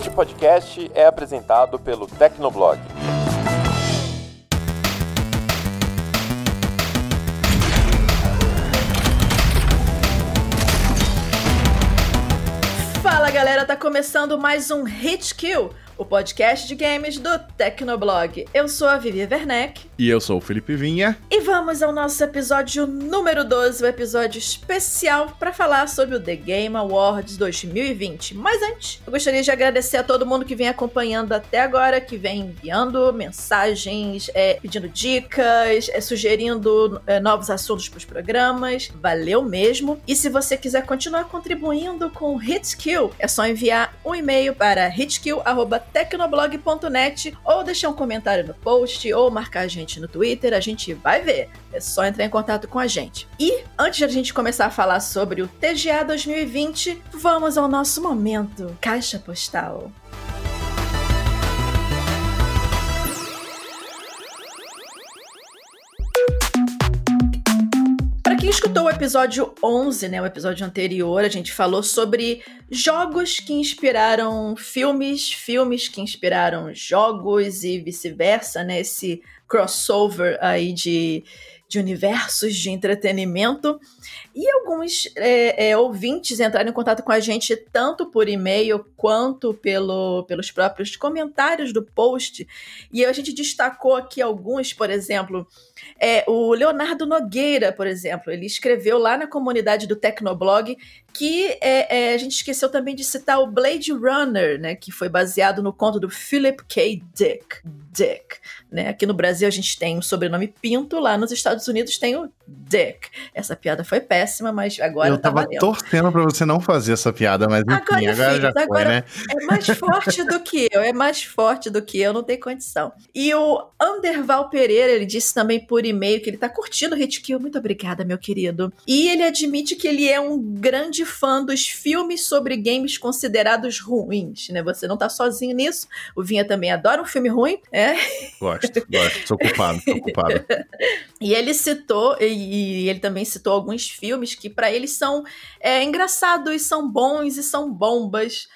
Este podcast é apresentado pelo Tecnoblog. Fala galera, tá começando mais um Hit Kill o podcast de games do Tecnoblog. Eu sou a Vivi Werneck. E eu sou o Felipe Vinha. E vamos ao nosso episódio número 12, o um episódio especial para falar sobre o The Game Awards 2020. Mas antes, eu gostaria de agradecer a todo mundo que vem acompanhando até agora, que vem enviando mensagens, é, pedindo dicas, é, sugerindo é, novos assuntos para os programas. Valeu mesmo. E se você quiser continuar contribuindo com o Hitskill, é só enviar um e-mail para hitskill.com tecnoblog.net ou deixar um comentário no post ou marcar a gente no Twitter, a gente vai ver. É só entrar em contato com a gente. E antes de a gente começar a falar sobre o TGA 2020, vamos ao nosso momento Caixa Postal. Quem escutou o episódio 11, né, o episódio anterior, a gente falou sobre jogos que inspiraram filmes, filmes que inspiraram jogos e vice-versa, né, esse crossover aí de, de universos de entretenimento. E alguns é, é, ouvintes entraram em contato com a gente tanto por e-mail quanto pelo, pelos próprios comentários do post. E a gente destacou aqui alguns, por exemplo, é, o Leonardo Nogueira, por exemplo, ele escreveu lá na comunidade do Tecnoblog que é, é, a gente esqueceu também de citar o Blade Runner, né, que foi baseado no conto do Philip K. Dick. Dick, né? Aqui no Brasil a gente tem o sobrenome Pinto, lá nos Estados Unidos tem o Dick. Essa piada foi péssima, mas agora Eu tá tava valendo. torcendo pra você não fazer essa piada, mas enfim, agora, agora já foi, agora né? É mais forte do que eu, é mais forte do que eu, não tem condição. E o Anderval Pereira, ele disse também por e-mail que ele tá curtindo o Hit Kill. Muito obrigada, meu querido. E ele admite que ele é um grande fã dos filmes sobre games considerados ruins, né? Você não tá sozinho nisso. O Vinha também adora um filme ruim, é? Gosto, gosto. Sou culpado, sou culpado. e ele citou, e ele também citou alguns filmes que para ele são é, engraçados, são bons e são bombas.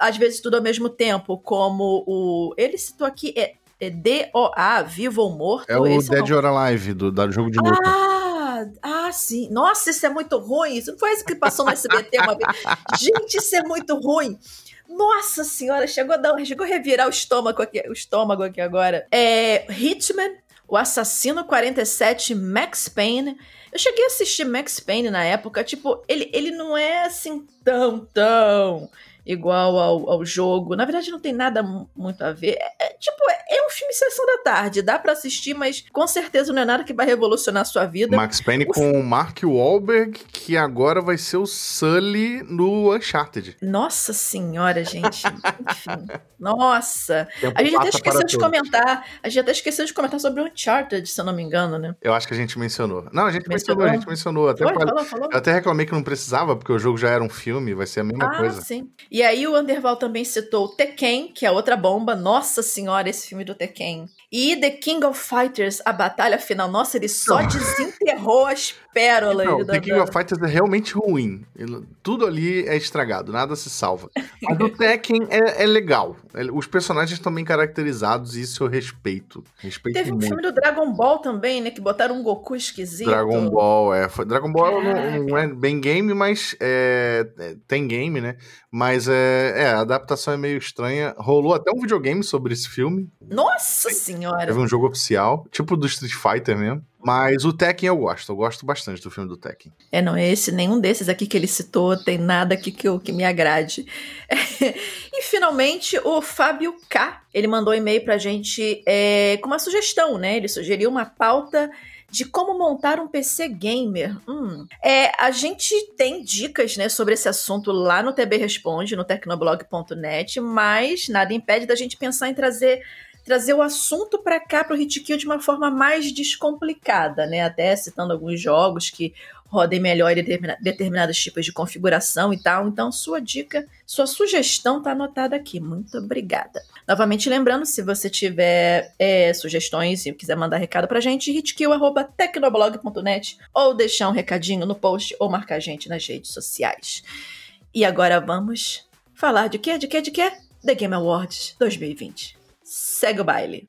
Às vezes tudo ao mesmo tempo, como o. Ele citou aqui, é é D-O-A, Vivo ou Morto. É o Dead or Alive, do, do jogo de luta. Ah, ah, sim. Nossa, isso é muito ruim. Isso não foi isso que passou no SBT uma vez. Gente, isso é muito ruim. Nossa senhora, chegou a, dar, chegou a revirar o estômago aqui, o estômago aqui agora. É Hitman, o Assassino 47, Max Payne. Eu cheguei a assistir Max Payne na época, tipo, ele, ele não é assim tão, tão igual ao, ao jogo. Na verdade, não tem nada muito a ver. É, é tipo, é, é, um filme sessão da tarde, dá para assistir, mas com certeza não é nada que vai revolucionar a sua vida. Max Payne o com o Mark Wahlberg, que agora vai ser o Sully no Uncharted. Nossa senhora, gente. Enfim. Nossa. A gente até esqueceu de comentar. A gente até esqueceu de comentar sobre o Uncharted, se eu não me engano, né? Eu acho que a gente mencionou. Não, a gente mencionou, mencionou a gente mencionou. Até Foi, falou, falou. Eu até reclamei que não precisava, porque o jogo já era um filme, vai ser a mesma ah, coisa. Sim. E aí o Underval também citou Tekken, que é outra bomba. Nossa senhora, esse filme do Tekken. E The King of Fighters, a batalha final. Nossa, ele só desenterrou as pérolas. Não, The King of Fighters é realmente ruim. Ele, tudo ali é estragado, nada se salva. Mas o Tekken é, é legal. Os personagens estão bem caracterizados e isso eu respeito. respeito Teve muito. um filme do Dragon Ball também, né? Que botaram um Goku esquisito. Dragon Ball, é. Dragon Ball não, não, é bem game, mas é, é, tem game, né? Mas é, é, a adaptação é meio estranha. Rolou até um videogame sobre esse filme. Nossa senhora! Teve um jogo oficial, tipo do Street Fighter mesmo. Mas o Tekken eu gosto, eu gosto bastante do filme do Tekken. É, não, esse, nenhum desses aqui que ele citou tem nada aqui que, que me agrade. e finalmente, o Fábio K, ele mandou um e-mail pra gente é, com uma sugestão, né? Ele sugeriu uma pauta de como montar um PC gamer. Hum. É, a gente tem dicas né, sobre esse assunto lá no TB Responde, no tecnoblog.net, mas nada impede da gente pensar em trazer trazer o assunto para cá para o Hitkill de uma forma mais descomplicada, né? Até citando alguns jogos que rodem melhor em determinados tipos de configuração e tal. Então, sua dica, sua sugestão está anotada aqui. Muito obrigada. Novamente lembrando, se você tiver é, sugestões e quiser mandar recado pra gente, hitkill.tecnoblog.net ou deixar um recadinho no post ou marcar a gente nas redes sociais. E agora vamos falar de quê? De quê? De quê? The Game Awards 2020. Segue o baile.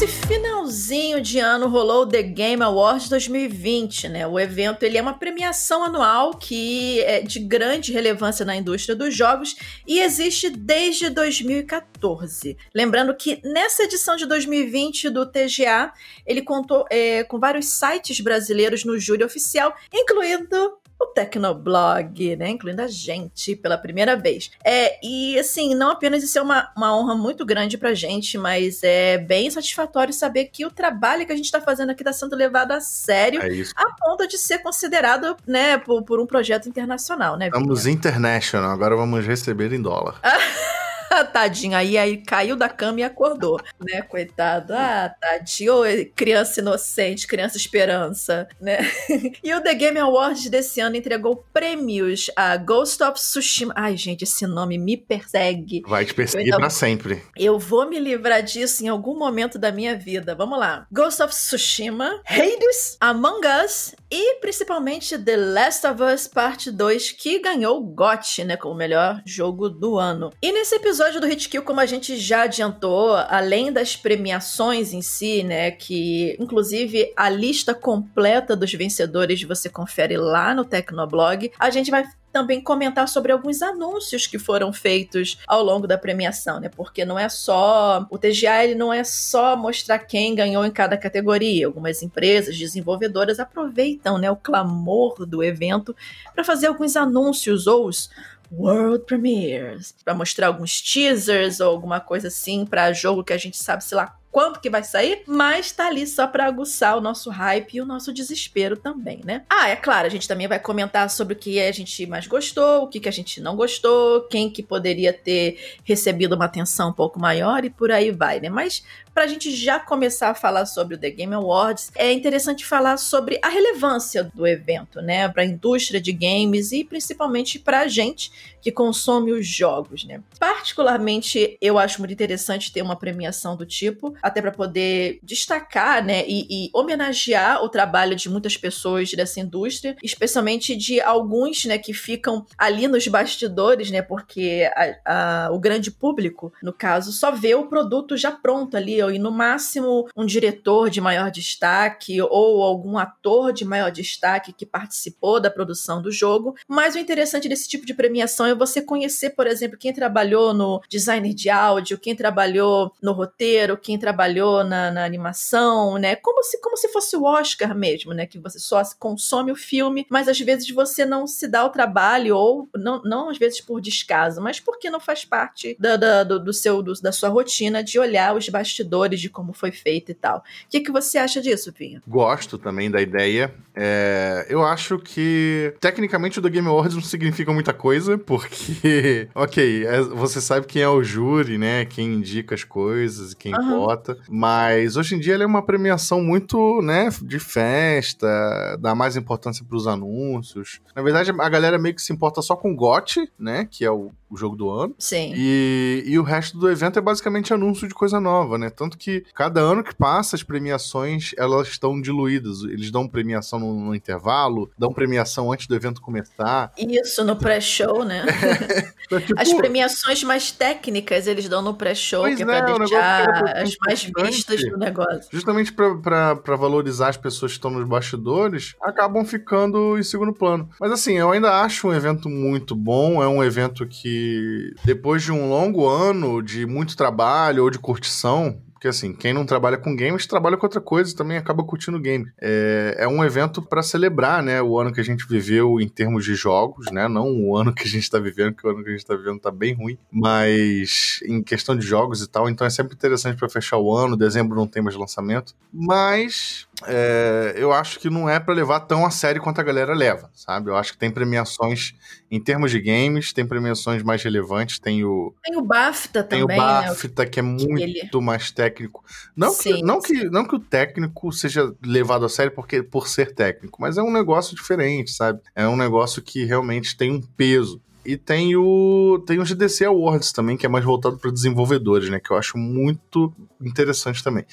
Nesse finalzinho de ano rolou o The Game Awards 2020, né? O evento ele é uma premiação anual que é de grande relevância na indústria dos jogos e existe desde 2014. Lembrando que nessa edição de 2020 do TGA ele contou é, com vários sites brasileiros no júri oficial, incluindo o Tecnoblog, né? Incluindo a gente pela primeira vez. É, e assim, não apenas isso é uma, uma honra muito grande pra gente, mas é bem satisfatório saber que o trabalho que a gente tá fazendo aqui tá sendo levado a sério, É isso. a ponto de ser considerado, né, por, por um projeto internacional, né? Vinha? international, agora vamos receber em dólar. Tadinho, aí, aí caiu da cama e acordou, né? Coitado. Ah, tadinho. Ô, criança inocente, criança esperança, né? e o The Game Awards desse ano entregou prêmios a Ghost of Tsushima. Ai, gente, esse nome me persegue. Vai te perseguir ainda- pra sempre. Eu vou me livrar disso em algum momento da minha vida. Vamos lá. Ghost of Tsushima, Hades, Among Us e principalmente The Last of Us Parte 2, que ganhou o GOT, né, como melhor jogo do ano. E nesse episódio do Hit Kill, como a gente já adiantou, além das premiações em si, né, que inclusive a lista completa dos vencedores você confere lá no Tecnoblog, a gente vai também comentar sobre alguns anúncios que foram feitos ao longo da premiação, né? Porque não é só o TGA, ele não é só mostrar quem ganhou em cada categoria. Algumas empresas desenvolvedoras aproveitam, né, o clamor do evento para fazer alguns anúncios ou os World Premieres, para mostrar alguns teasers ou alguma coisa assim para jogo que a gente sabe, sei lá, quando que vai sair, mas tá ali só pra aguçar o nosso hype e o nosso desespero também, né? Ah, é claro, a gente também vai comentar sobre o que a gente mais gostou, o que, que a gente não gostou, quem que poderia ter recebido uma atenção um pouco maior e por aí vai, né? Mas pra gente já começar a falar sobre o The Game Awards, é interessante falar sobre a relevância do evento, né, para a indústria de games e principalmente pra gente que consome os jogos, né? Particularmente, eu acho muito interessante ter uma premiação do tipo, até para poder destacar, né, e, e homenagear o trabalho de muitas pessoas dessa indústria, especialmente de alguns, né, que ficam ali nos bastidores, né, porque a- a- o grande público, no caso, só vê o produto já pronto ali, ou e no máximo um diretor de maior destaque ou algum ator de maior destaque que participou da produção do jogo. Mas o interessante desse tipo de premiação é você conhecer, por exemplo, quem trabalhou no designer de áudio, quem trabalhou no roteiro, quem trabalhou na, na animação, né? Como se, como se fosse o Oscar mesmo, né? Que você só consome o filme, mas às vezes você não se dá o trabalho, ou não, não às vezes por descaso, mas porque não faz parte da, da- do, do seu, do- da sua rotina de olhar os bastidores de como foi feito e tal. O que, que você acha disso, Vinha? Gosto também da ideia. É, eu acho que, tecnicamente, o The Game Awards não significa muita coisa, porque, ok, é- você sabe quem é o júri, né? Quem indica as coisas, quem Aham. vota. Mas hoje em dia ele é uma premiação muito, né, de festa, dá mais importância pros anúncios. Na verdade, a galera meio que se importa só com o GOT, né? Que é o, o jogo do ano. Sim. E, e o resto do evento é basicamente anúncio de coisa nova, né? Tanto que cada ano que passa, as premiações elas estão diluídas. Eles dão premiação no, no intervalo, dão premiação antes do evento começar. Isso, no pré-show, né? Então, tipo, As premiações mais técnicas eles dão no pré-show, que é é, pra deixar ser as mais vistas do negócio. Justamente pra valorizar as pessoas que estão nos bastidores, acabam ficando em segundo plano. Mas assim, eu ainda acho um evento muito bom. É um evento que, depois de um longo ano de muito trabalho ou de curtição, porque assim, quem não trabalha com games trabalha com outra coisa e também acaba curtindo game. É, é um evento pra celebrar, né, o ano que a gente viveu em termos de jogos, né, não o ano que a gente tá vivendo, que o ano que a gente tá vivendo tá bem ruim, mas em questão de jogos e tal, então é sempre interessante pra fechar o ano. Dezembro não tem mais lançamento, mas é, eu acho que não é pra levar tão a sério quanto a galera leva, sabe? Eu acho que tem premiações em termos de games, tem premiações mais relevantes, tem o Tem o BAFTA tem também, o né? BAFTA, que é muito ele- mais técnico. Não, que, Sim, não, sim. que, não que o técnico seja levado a sério porque, por ser técnico, mas é um negócio diferente, sabe? É um negócio que realmente tem um peso. E tem o tem o GDC Awards também, que é mais voltado para desenvolvedores, né? Que eu acho muito interessante também.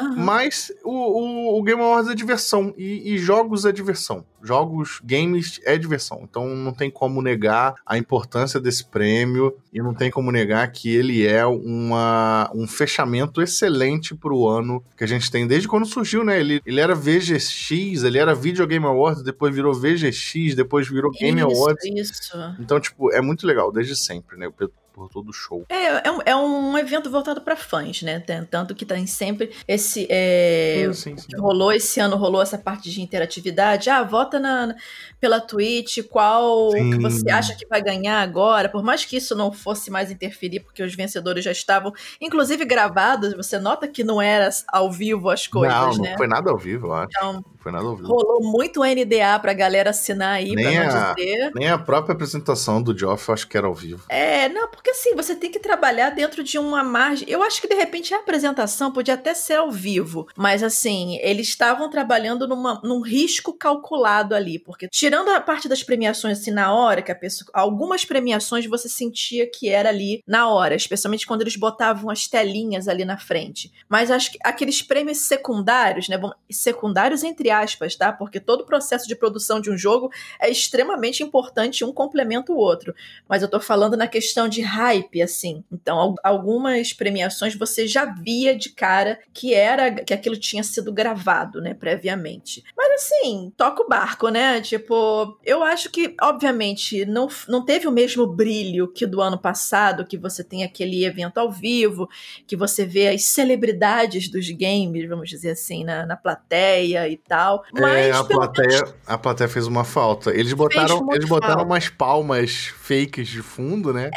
Uhum. Mas o, o, o, Game Awards é diversão. E, e, jogos é diversão. Jogos, games é diversão. Então não tem como negar a importância desse prêmio. E não tem como negar que ele é uma, um fechamento excelente pro ano que a gente tem desde quando surgiu, né? Ele, ele era VGX, ele era Video Game Awards, depois virou VGX, depois virou Game isso, Awards. Isso. Então, tipo, é muito legal, desde sempre, né? Por todo o show. É, é um, é um evento voltado para fãs, né? Tanto que tem sempre esse. É, sim, sim, sim. rolou esse ano, rolou essa parte de interatividade. Ah, vota na, pela Twitch qual sim. que você acha que vai ganhar agora. Por mais que isso não fosse mais interferir, porque os vencedores já estavam, inclusive, gravados, você nota que não era ao vivo as coisas, não, né? Não, foi nada ao vivo, eu acho. Então, foi. Rolou muito NDA pra galera assinar aí, nem pra não a, dizer. Nem a própria apresentação do Geoff eu acho que era ao vivo. É, não, porque assim, você tem que trabalhar dentro de uma margem. Eu acho que de repente a apresentação podia até ser ao vivo, mas assim, eles estavam trabalhando numa, num risco calculado ali, porque tirando a parte das premiações assim na hora, que a pessoa, algumas premiações você sentia que era ali na hora, especialmente quando eles botavam as telinhas ali na frente. Mas acho que aqueles prêmios secundários, né, secundários entre aspas, tá? Porque todo o processo de produção de um jogo é extremamente importante, um complementa o outro. Mas eu tô falando na questão de hype, assim. Então, algumas premiações você já via de cara que era que aquilo tinha sido gravado, né, previamente. Mas assim, toca o barco, né? Tipo, eu acho que, obviamente, não, não teve o mesmo brilho que do ano passado, que você tem aquele evento ao vivo, que você vê as celebridades dos games, vamos dizer assim, na, na plateia e tal. É, Mas, é, a plateia, menos, a plateia fez uma falta. Eles botaram, eles botaram falta. umas palmas fakes de fundo, né?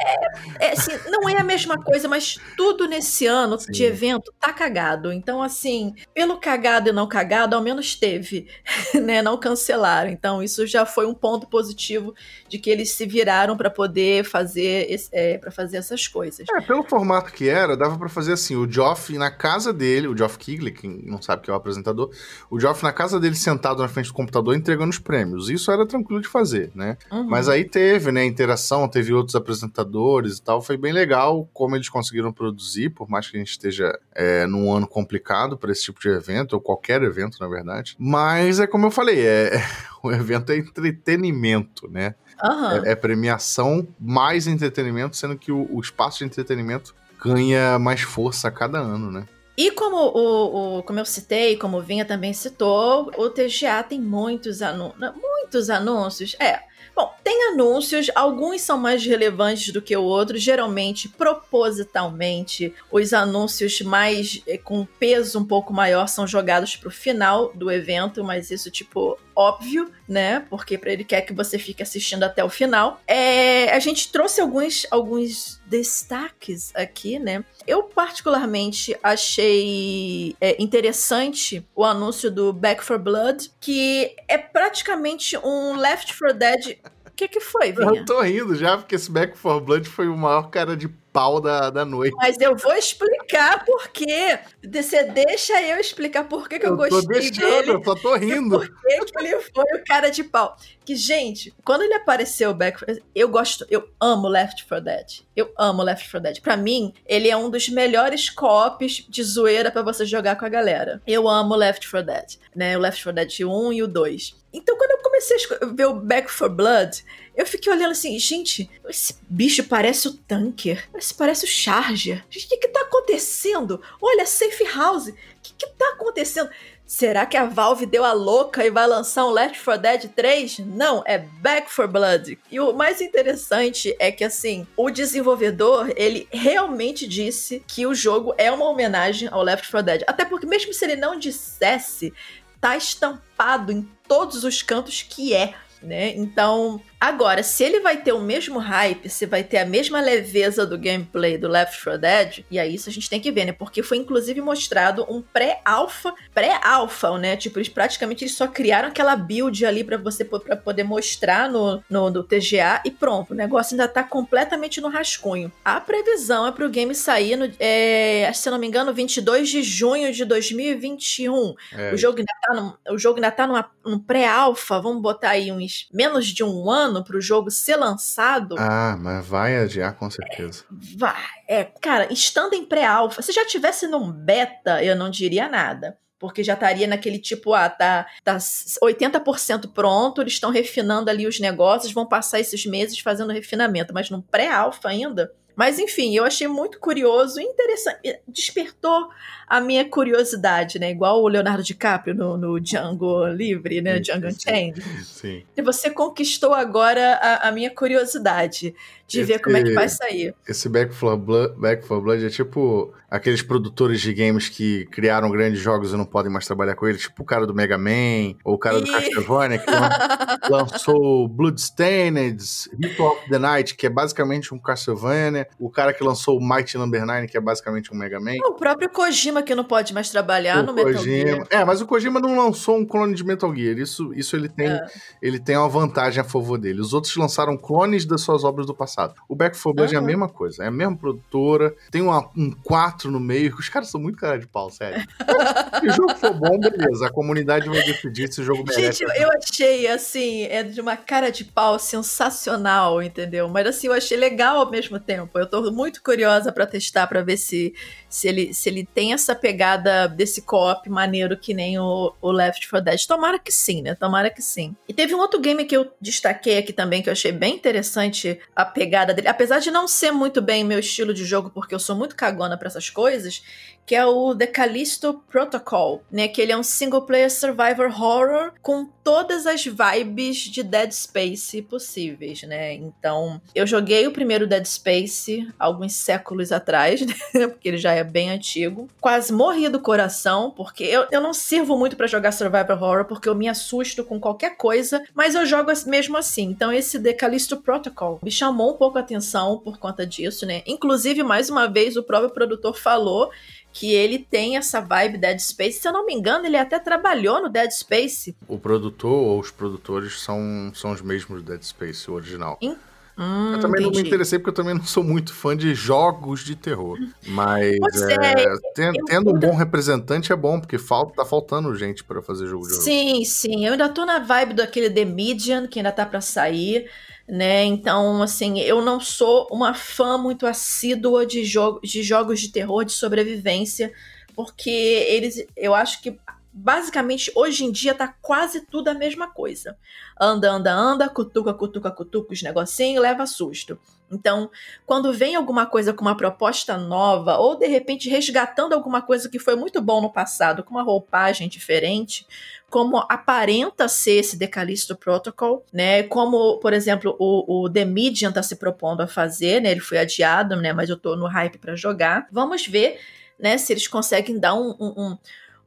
É, é assim, não é a mesma coisa, mas tudo nesse ano Sim. de evento tá cagado. Então, assim, pelo cagado e não cagado, ao menos teve, né? Não cancelaram. Então, isso já foi um ponto positivo de que eles se viraram para poder fazer é, para fazer essas coisas. É, pelo formato que era, dava para fazer assim, o Geoff na casa dele, o Geoff Keighley, quem não sabe que é o apresentador, o Geoff na casa dele sentado na frente do computador entregando os prêmios. Isso era tranquilo de fazer, né? Uhum. Mas aí teve, né, interação, teve outros apresentadores e tal, foi bem legal como eles conseguiram produzir, por mais que a gente esteja é, num ano complicado para esse tipo de evento, ou qualquer evento, na verdade. Mas é como eu falei, é, o evento é entretenimento, né? Uhum. É, é, premiação mais entretenimento, sendo que o, o espaço de entretenimento ganha mais força a cada ano, né? E como, o, o, como eu citei, como o Vinha também citou, o TGA tem muitos, anu muitos anúncios. É, Bom, tem anúncios, alguns são mais relevantes do que o outro, geralmente propositalmente. Os anúncios mais eh, com peso um pouco maior são jogados para o final do evento, mas isso tipo óbvio, né? Porque para ele quer que você fique assistindo até o final. É, a gente trouxe alguns alguns destaques aqui, né? Eu particularmente achei é, interessante o anúncio do Back for Blood, que é praticamente um Left 4 Dead o que, que foi, Vinha? Eu tô rindo já, porque esse Back for Blood foi o maior cara de pau da, da noite. Mas eu vou explicar por quê. Você deixa eu explicar por que, que eu, eu gostei tô deixando, dele. Eu só tô rindo. Por que, que ele foi o cara de pau. Que, gente, quando ele apareceu, Back eu gosto, eu amo Left 4 Dead. Eu amo Left 4 Dead. Pra mim, ele é um dos melhores co-ops de zoeira para você jogar com a galera. Eu amo Left 4 Dead, né? O Left 4 Dead 1 e o 2. Então, quando eu comecei a ver o Back 4 Blood, eu fiquei olhando assim, gente, esse bicho parece o Tanker, esse parece o Charger. Gente, o que que tá acontecendo? Olha, Safe House, o que que tá acontecendo? Será que a Valve deu a louca e vai lançar um Left 4 Dead 3? Não, é Back 4 Blood. E o mais interessante é que assim, o desenvolvedor, ele realmente disse que o jogo é uma homenagem ao Left 4 Dead. Até porque mesmo se ele não dissesse, tá estampado em todos os cantos que é, né? Então, Agora, se ele vai ter o mesmo hype, se vai ter a mesma leveza do gameplay do Left 4 Dead, e aí isso a gente tem que ver, né? Porque foi inclusive mostrado um pré-alpha, pré-alpha, né? Tipo, eles praticamente eles só criaram aquela build ali para você para poder mostrar no, no, no, TGA e pronto, o negócio ainda tá completamente no rascunho. A previsão é pro game sair no, é, se eu não me engano, 22 de junho de 2021. É. O jogo ainda tá, no, o jogo ainda tá numa, num pré-alpha, vamos botar aí uns menos de um ano ano pro jogo ser lançado. Ah, mas vai adiar com certeza. É, vai. É, cara, estando em pré-alfa, se já tivesse num beta, eu não diria nada porque já estaria naquele tipo, ah, tá, tá 80% pronto, eles estão refinando ali os negócios, vão passar esses meses fazendo refinamento, mas num pré-alfa ainda. Mas enfim, eu achei muito curioso e interessante. Despertou a minha curiosidade, né? Igual o Leonardo DiCaprio no, no Django Livre, né? Django Unchained. Sim. E você conquistou agora a, a minha curiosidade de esse, ver como é que vai sair. Esse Back for, Blood, Back for Blood é tipo aqueles produtores de games que criaram grandes jogos e não podem mais trabalhar com eles, tipo o cara do Mega Man, ou o cara e... do Castlevania, que lançou Bloodstained, Ritual of the Night, que é basicamente um Castlevania, o cara que lançou o Mighty Number 9, que é basicamente um Mega Man. O próprio Kojima que não pode mais trabalhar o no Metal Gear. É, mas o Kojima não lançou um clone de Metal Gear, isso, isso ele tem é. ele tem uma vantagem a favor dele. Os outros lançaram clones das suas obras do passado passado. O Back 4 Blood uhum. é a mesma coisa, é a mesma produtora, tem uma, um 4 no meio, os caras são muito cara de pau, sério. se o jogo for bom, beleza, a comunidade vai decidir se o jogo merece. Gente, eu achei, assim, é de uma cara de pau sensacional, entendeu? Mas, assim, eu achei legal ao mesmo tempo. Eu tô muito curiosa para testar, para ver se, se, ele, se ele tem essa pegada desse co-op maneiro que nem o, o Left 4 Dead. Tomara que sim, né? Tomara que sim. E teve um outro game que eu destaquei aqui também, que eu achei bem interessante a pegada dele. Apesar de não ser muito bem meu estilo de jogo, porque eu sou muito cagona para essas coisas, que é o The Callisto Protocol, né? Que ele é um single player survivor horror com todas as vibes de Dead Space possíveis, né? Então, eu joguei o primeiro Dead Space alguns séculos atrás, né? Porque ele já é bem antigo. Quase morri do coração, porque eu, eu não sirvo muito para jogar survivor horror, porque eu me assusto com qualquer coisa, mas eu jogo mesmo assim. Então, esse The Callisto Protocol me chamou um pouco a atenção por conta disso, né? Inclusive, mais uma vez, o próprio produtor falou que ele tem essa vibe Dead Space. Se eu não me engano, ele até trabalhou no Dead Space. O produtor ou os produtores são, são os mesmos do Dead Space, o original. Hum, eu também entendi. não me interessei porque eu também não sou muito fã de jogos de terror. Mas é, é, tendo, tendo um bom representante é bom, porque falta, tá faltando gente para fazer jogo de horror. Sim, sim. Eu ainda tô na vibe daquele The Median, que ainda tá para sair né? Então, assim, eu não sou uma fã muito assídua de, jogo, de jogos de terror, de sobrevivência, porque eles, eu acho que basicamente hoje em dia tá quase tudo a mesma coisa. Anda, anda, anda, cutuca, cutuca, cutuca os negocinhos, leva susto. Então, quando vem alguma coisa com uma proposta nova, ou de repente resgatando alguma coisa que foi muito bom no passado, com uma roupagem diferente, como aparenta ser esse Decalisto Protocol, né? Como, por exemplo, o, o The Medium está se propondo a fazer, né? Ele foi adiado, né? Mas eu tô no hype para jogar. Vamos ver, né? Se eles conseguem dar um, um,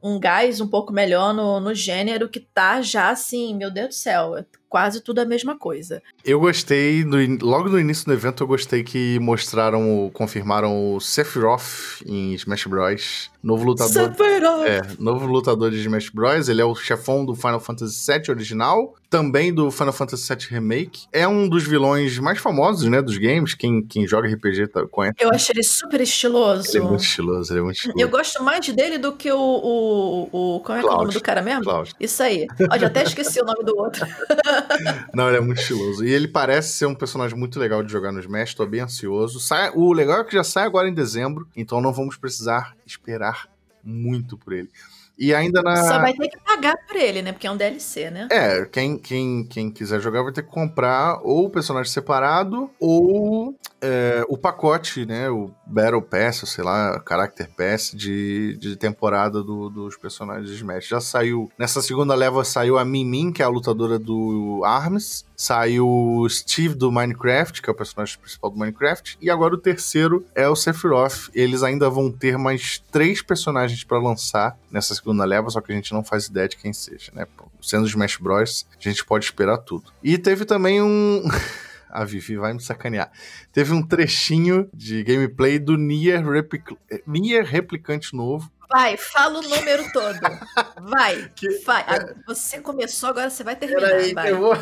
um gás um pouco melhor no, no gênero que tá já assim, meu Deus do céu, quase tudo a mesma coisa. Eu gostei, no, logo no início do evento, eu gostei que mostraram, confirmaram o Sephiroth em Smash Bros. Novo lutador. Sephiroth! É, novo lutador de Smash Bros. Ele é o chefão do Final Fantasy VII original, também do Final Fantasy VII Remake. É um dos vilões mais famosos, né, dos games. Quem, quem joga RPG tá, conhece. Eu acho ele super estiloso. Ele é muito estiloso, ele é muito estiloso. Eu gosto mais dele do que o. o, o como é que é o nome do cara mesmo? Cloud. Isso aí. Ó, já até esqueci o nome do outro. Não, ele é muito estiloso. E ele parece ser um personagem muito legal de jogar no Smash, tô bem ansioso. Sai, o legal é que já sai agora em dezembro, então não vamos precisar esperar muito por ele. E ainda na. Só vai ter que pagar por ele, né? Porque é um DLC, né? É, quem, quem, quem quiser jogar vai ter que comprar ou o personagem separado ou é, o pacote, né? O Battle Pass, sei lá, Character Pass de, de temporada do, dos personagens de Smash. Já saiu. Nessa segunda leva saiu a Min que é a lutadora do Arms. Saiu o Steve do Minecraft, que é o personagem principal do Minecraft. E agora o terceiro é o Sephiroth. Eles ainda vão ter mais três personagens para lançar nessa segunda leva, só que a gente não faz ideia de quem seja, né? Sendo Smash Bros, a gente pode esperar tudo. E teve também um. a Vivi vai me sacanear. Teve um trechinho de gameplay do Nier, Replic... Nier Replicante novo. Vai, fala o número todo. Vai, que... vai. Você começou, agora você vai terminar. Peraí, vai. eu vou.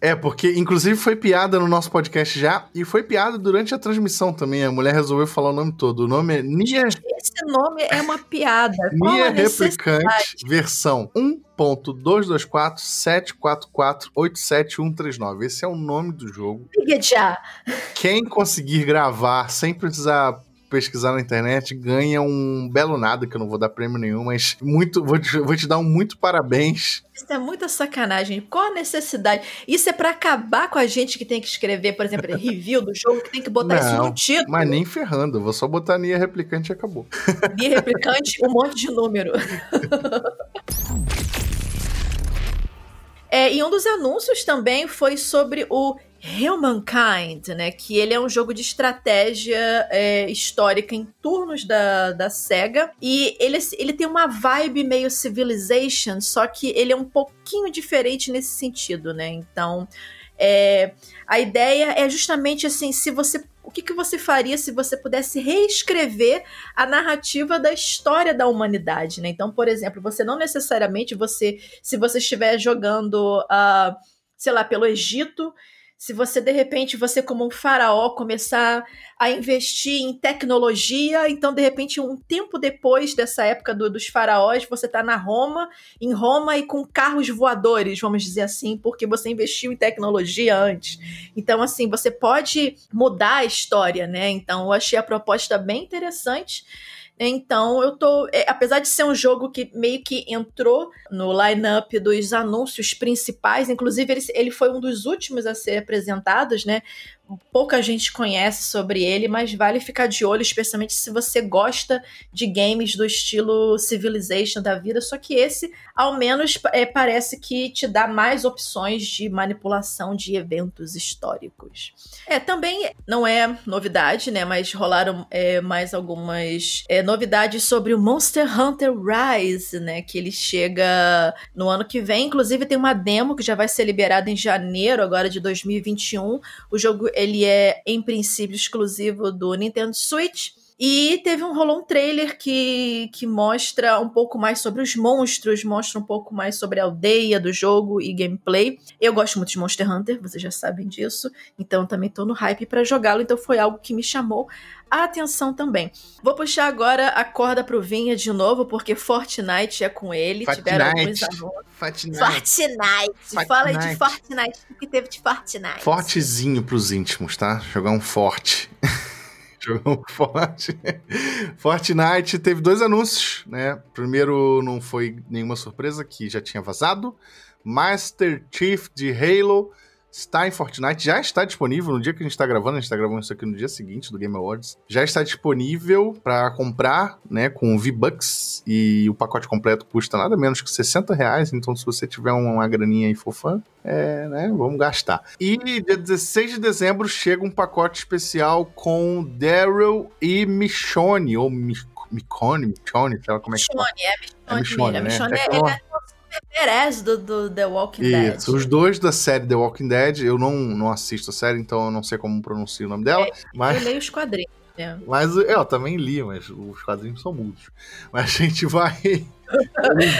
É, porque inclusive foi piada no nosso podcast já, e foi piada durante a transmissão também. A mulher resolveu falar o nome todo. O nome é Nia. Esse nome é uma piada. Nia? Replicante, versão 1.224-744-87139. Esse é o nome do jogo. Liga já. Quem conseguir gravar sem precisar pesquisar na internet ganha um belo nada, que eu não vou dar prêmio nenhum, mas muito, vou te, vou te dar um muito parabéns. Isso é muita sacanagem. Qual a necessidade? Isso é pra acabar com a gente que tem que escrever, por exemplo, review do jogo, que tem que botar isso Não, no título. Mas nem ferrando, vou só botar Nia Replicante e acabou. De replicante, um monte de número. É, e um dos anúncios também foi sobre o Humankind, né? Que ele é um jogo de estratégia é, histórica em turnos da, da SEGA. E ele, ele tem uma vibe meio Civilization, só que ele é um pouquinho diferente nesse sentido, né? Então, é, a ideia é justamente assim, se você. O que, que você faria se você pudesse reescrever a narrativa da história da humanidade, né? Então, por exemplo, você não necessariamente você, se você estiver jogando, uh, sei lá, pelo Egito, se você de repente você como um faraó começar a investir em tecnologia, então de repente um tempo depois dessa época do- dos faraós, você está na Roma, em Roma e com carros voadores, vamos dizer assim, porque você investiu em tecnologia antes. Então assim, você pode mudar a história, né? Então eu achei a proposta bem interessante. Então, eu tô. é, apesar de ser um jogo que meio que entrou no line-up dos anúncios principais, inclusive ele, ele foi um dos últimos a ser apresentados, né? Pouca gente conhece sobre ele, mas vale ficar de olho, especialmente se você gosta de games do estilo Civilization da vida. Só que esse, ao menos, é, parece que te dá mais opções de manipulação de eventos históricos. É, também não é novidade, né? Mas rolaram é, mais algumas é, novidades sobre o Monster Hunter Rise, né? Que ele chega no ano que vem. Inclusive, tem uma demo que já vai ser liberada em janeiro, agora de 2021. O jogo, ele é, em princípio, exclusivo do Nintendo Switch. E teve um rolou um trailer que, que mostra um pouco mais sobre os monstros, mostra um pouco mais sobre a aldeia do jogo e gameplay. Eu gosto muito de Monster Hunter, vocês já sabem disso, então também tô no hype pra jogá-lo, então foi algo que me chamou a atenção também. Vou puxar agora a corda pro Vinha de novo, porque Fortnite é com ele, tiveram alguns Fortnite. anúncios. Fortnite. Fortnite! Fala aí de Fortnite. Fortnite, o que teve de Fortnite? Fortezinho pros íntimos, tá? Jogar um forte. Jogar um forte. Fortnite teve dois anúncios, né? Primeiro não foi nenhuma surpresa, que já tinha vazado. Master Chief de Halo está em Fortnite, já está disponível no dia que a gente está gravando, a gente está gravando isso aqui no dia seguinte do Game Awards. Já está disponível para comprar, né, com V-Bucks e o pacote completo custa nada menos que 60 reais, então se você tiver uma graninha aí fofã, é, né, vamos gastar. E dia 16 de dezembro chega um pacote especial com Daryl e Michonne, ou Mich- Michonne, Michonne, sei lá como é que. Michonne, é É Michonne. Michonne, né? Michonne É é, é o Perez do, do The Walking Dead. Isso, os dois da série The Walking Dead, eu não, não assisto a série, então eu não sei como pronuncia o nome dela, Eu mas, leio os quadrinhos. né? mas eu também li, mas os quadrinhos são mudos. Mas a gente vai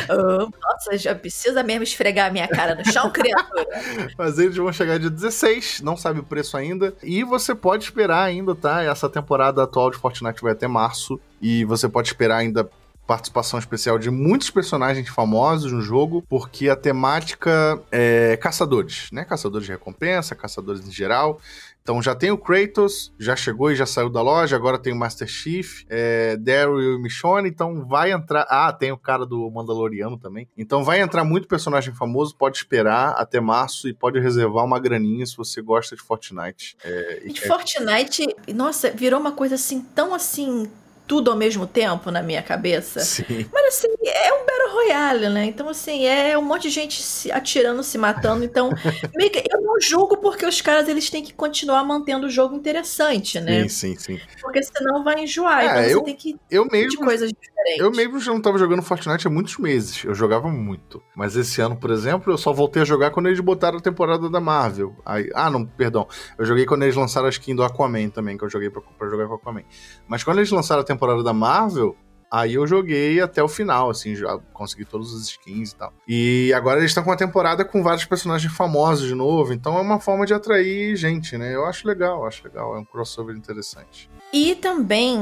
Ah, nossa, já precisa mesmo esfregar a minha cara no chão, criatura. Mas eles vão chegar dia 16, não sabe o preço ainda. E você pode esperar ainda, tá? Essa temporada atual de Fortnite vai até março. E você pode esperar ainda participação especial de muitos personagens famosos no jogo, porque a temática é caçadores, né? Caçadores de recompensa, caçadores em geral. Então já tem o Kratos, já chegou e já saiu da loja, agora tem o Master Chief, é, Daryl e Michonne, então vai entrar... Ah, tem o cara do Mandaloriano também. Então vai entrar muito personagem famoso, pode esperar até março e pode reservar uma graninha se você gosta de Fortnite. É, e E de quer- Fortnite, nossa, virou uma coisa assim, tão assim, tudo ao mesmo tempo na minha cabeça. Sim. Mas assim, é um Battle Royale, né? Então, assim, é um monte de gente se atirando, se matando. Então, meio que eu não julgo porque os caras eles têm que continuar mantendo o jogo interessante, né? Sim, sim, sim. Porque senão vai enjoar. É, então você eu- tem que Eu de mesmo coisas diferentes. Eu mesmo já não tava jogando Fortnite há muitos meses. Eu jogava muito. Mas esse ano, por exemplo, eu só voltei a jogar quando eles botaram a temporada da Marvel. Aí, ah, não, perdão. Eu joguei quando eles lançaram a skin do Aquaman também, que eu joguei pra, pra jogar com o Aquaman. Mas quando eles lançaram a temporada da Marvel, Aí eu joguei até o final, assim, já consegui todos os skins e tal. E agora eles estão com uma temporada com vários personagens famosos de novo, então é uma forma de atrair gente, né? Eu acho legal, acho legal, é um crossover interessante. E também,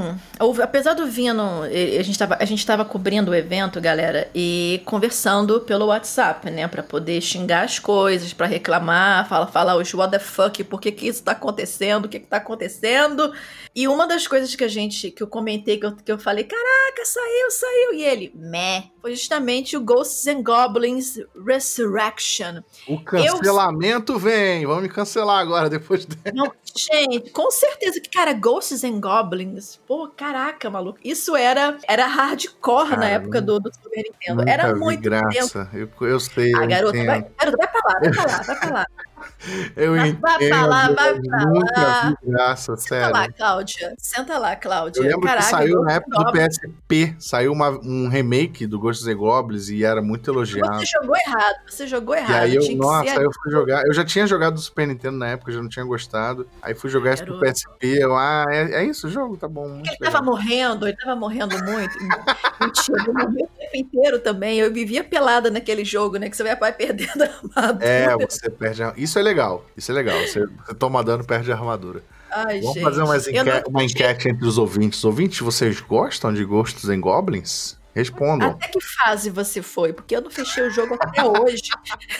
apesar do Vino, a gente, tava, a gente tava cobrindo o evento, galera, e conversando pelo WhatsApp, né? Pra poder xingar as coisas, pra reclamar, falar, falar os what the fuck, por que que isso tá acontecendo, o que que tá acontecendo. E uma das coisas que a gente, que eu comentei, que eu, que eu falei, caraca, saiu, saiu, e ele, meh, foi justamente o Ghosts and Goblins Resurrection. O cancelamento eu... vem, vamos me cancelar agora, depois dessa. Não, gente, com certeza que, cara, Ghosts and Goblins, pô, caraca, maluco. Isso era, era hardcore cara, na época do, do Super Nintendo. Era muito graça. Eu, eu sei. Ah, garoto, vai, garoto, vai pra lá, vai pra lá, vai pra lá. Eu vai, entendo. Vai pra lá, vai pra lá. Graça, Senta sério. lá, Cláudia. Senta lá, Cláudia. Eu lembro Caraca, que saiu na época do PSP, saiu uma, um remake do Ghosts and Goblins e era muito elogiado. Você jogou errado, você jogou errado. E aí eu, nossa, aí eu fui jogar. Eu já tinha jogado do Super Nintendo na época, já não tinha gostado. Aí fui jogar isso pro PSP. Eu, ah, é, é isso o jogo? Tá bom. Ele legal. tava morrendo, ele tava morrendo muito. Mentira, eu morri o tempo inteiro também. Eu vivia pelada naquele jogo, né? Que você vai perdendo a armadura. É, você perde a... Isso é legal. Isso é legal. Você, você toma dano, perde a armadura. Ai, Vamos gente. fazer umas enque... não... uma enquete entre os ouvintes. Ouvintes, vocês gostam de Ghosts and Goblins? Respondam. Até que fase você foi? Porque eu não fechei o jogo até hoje.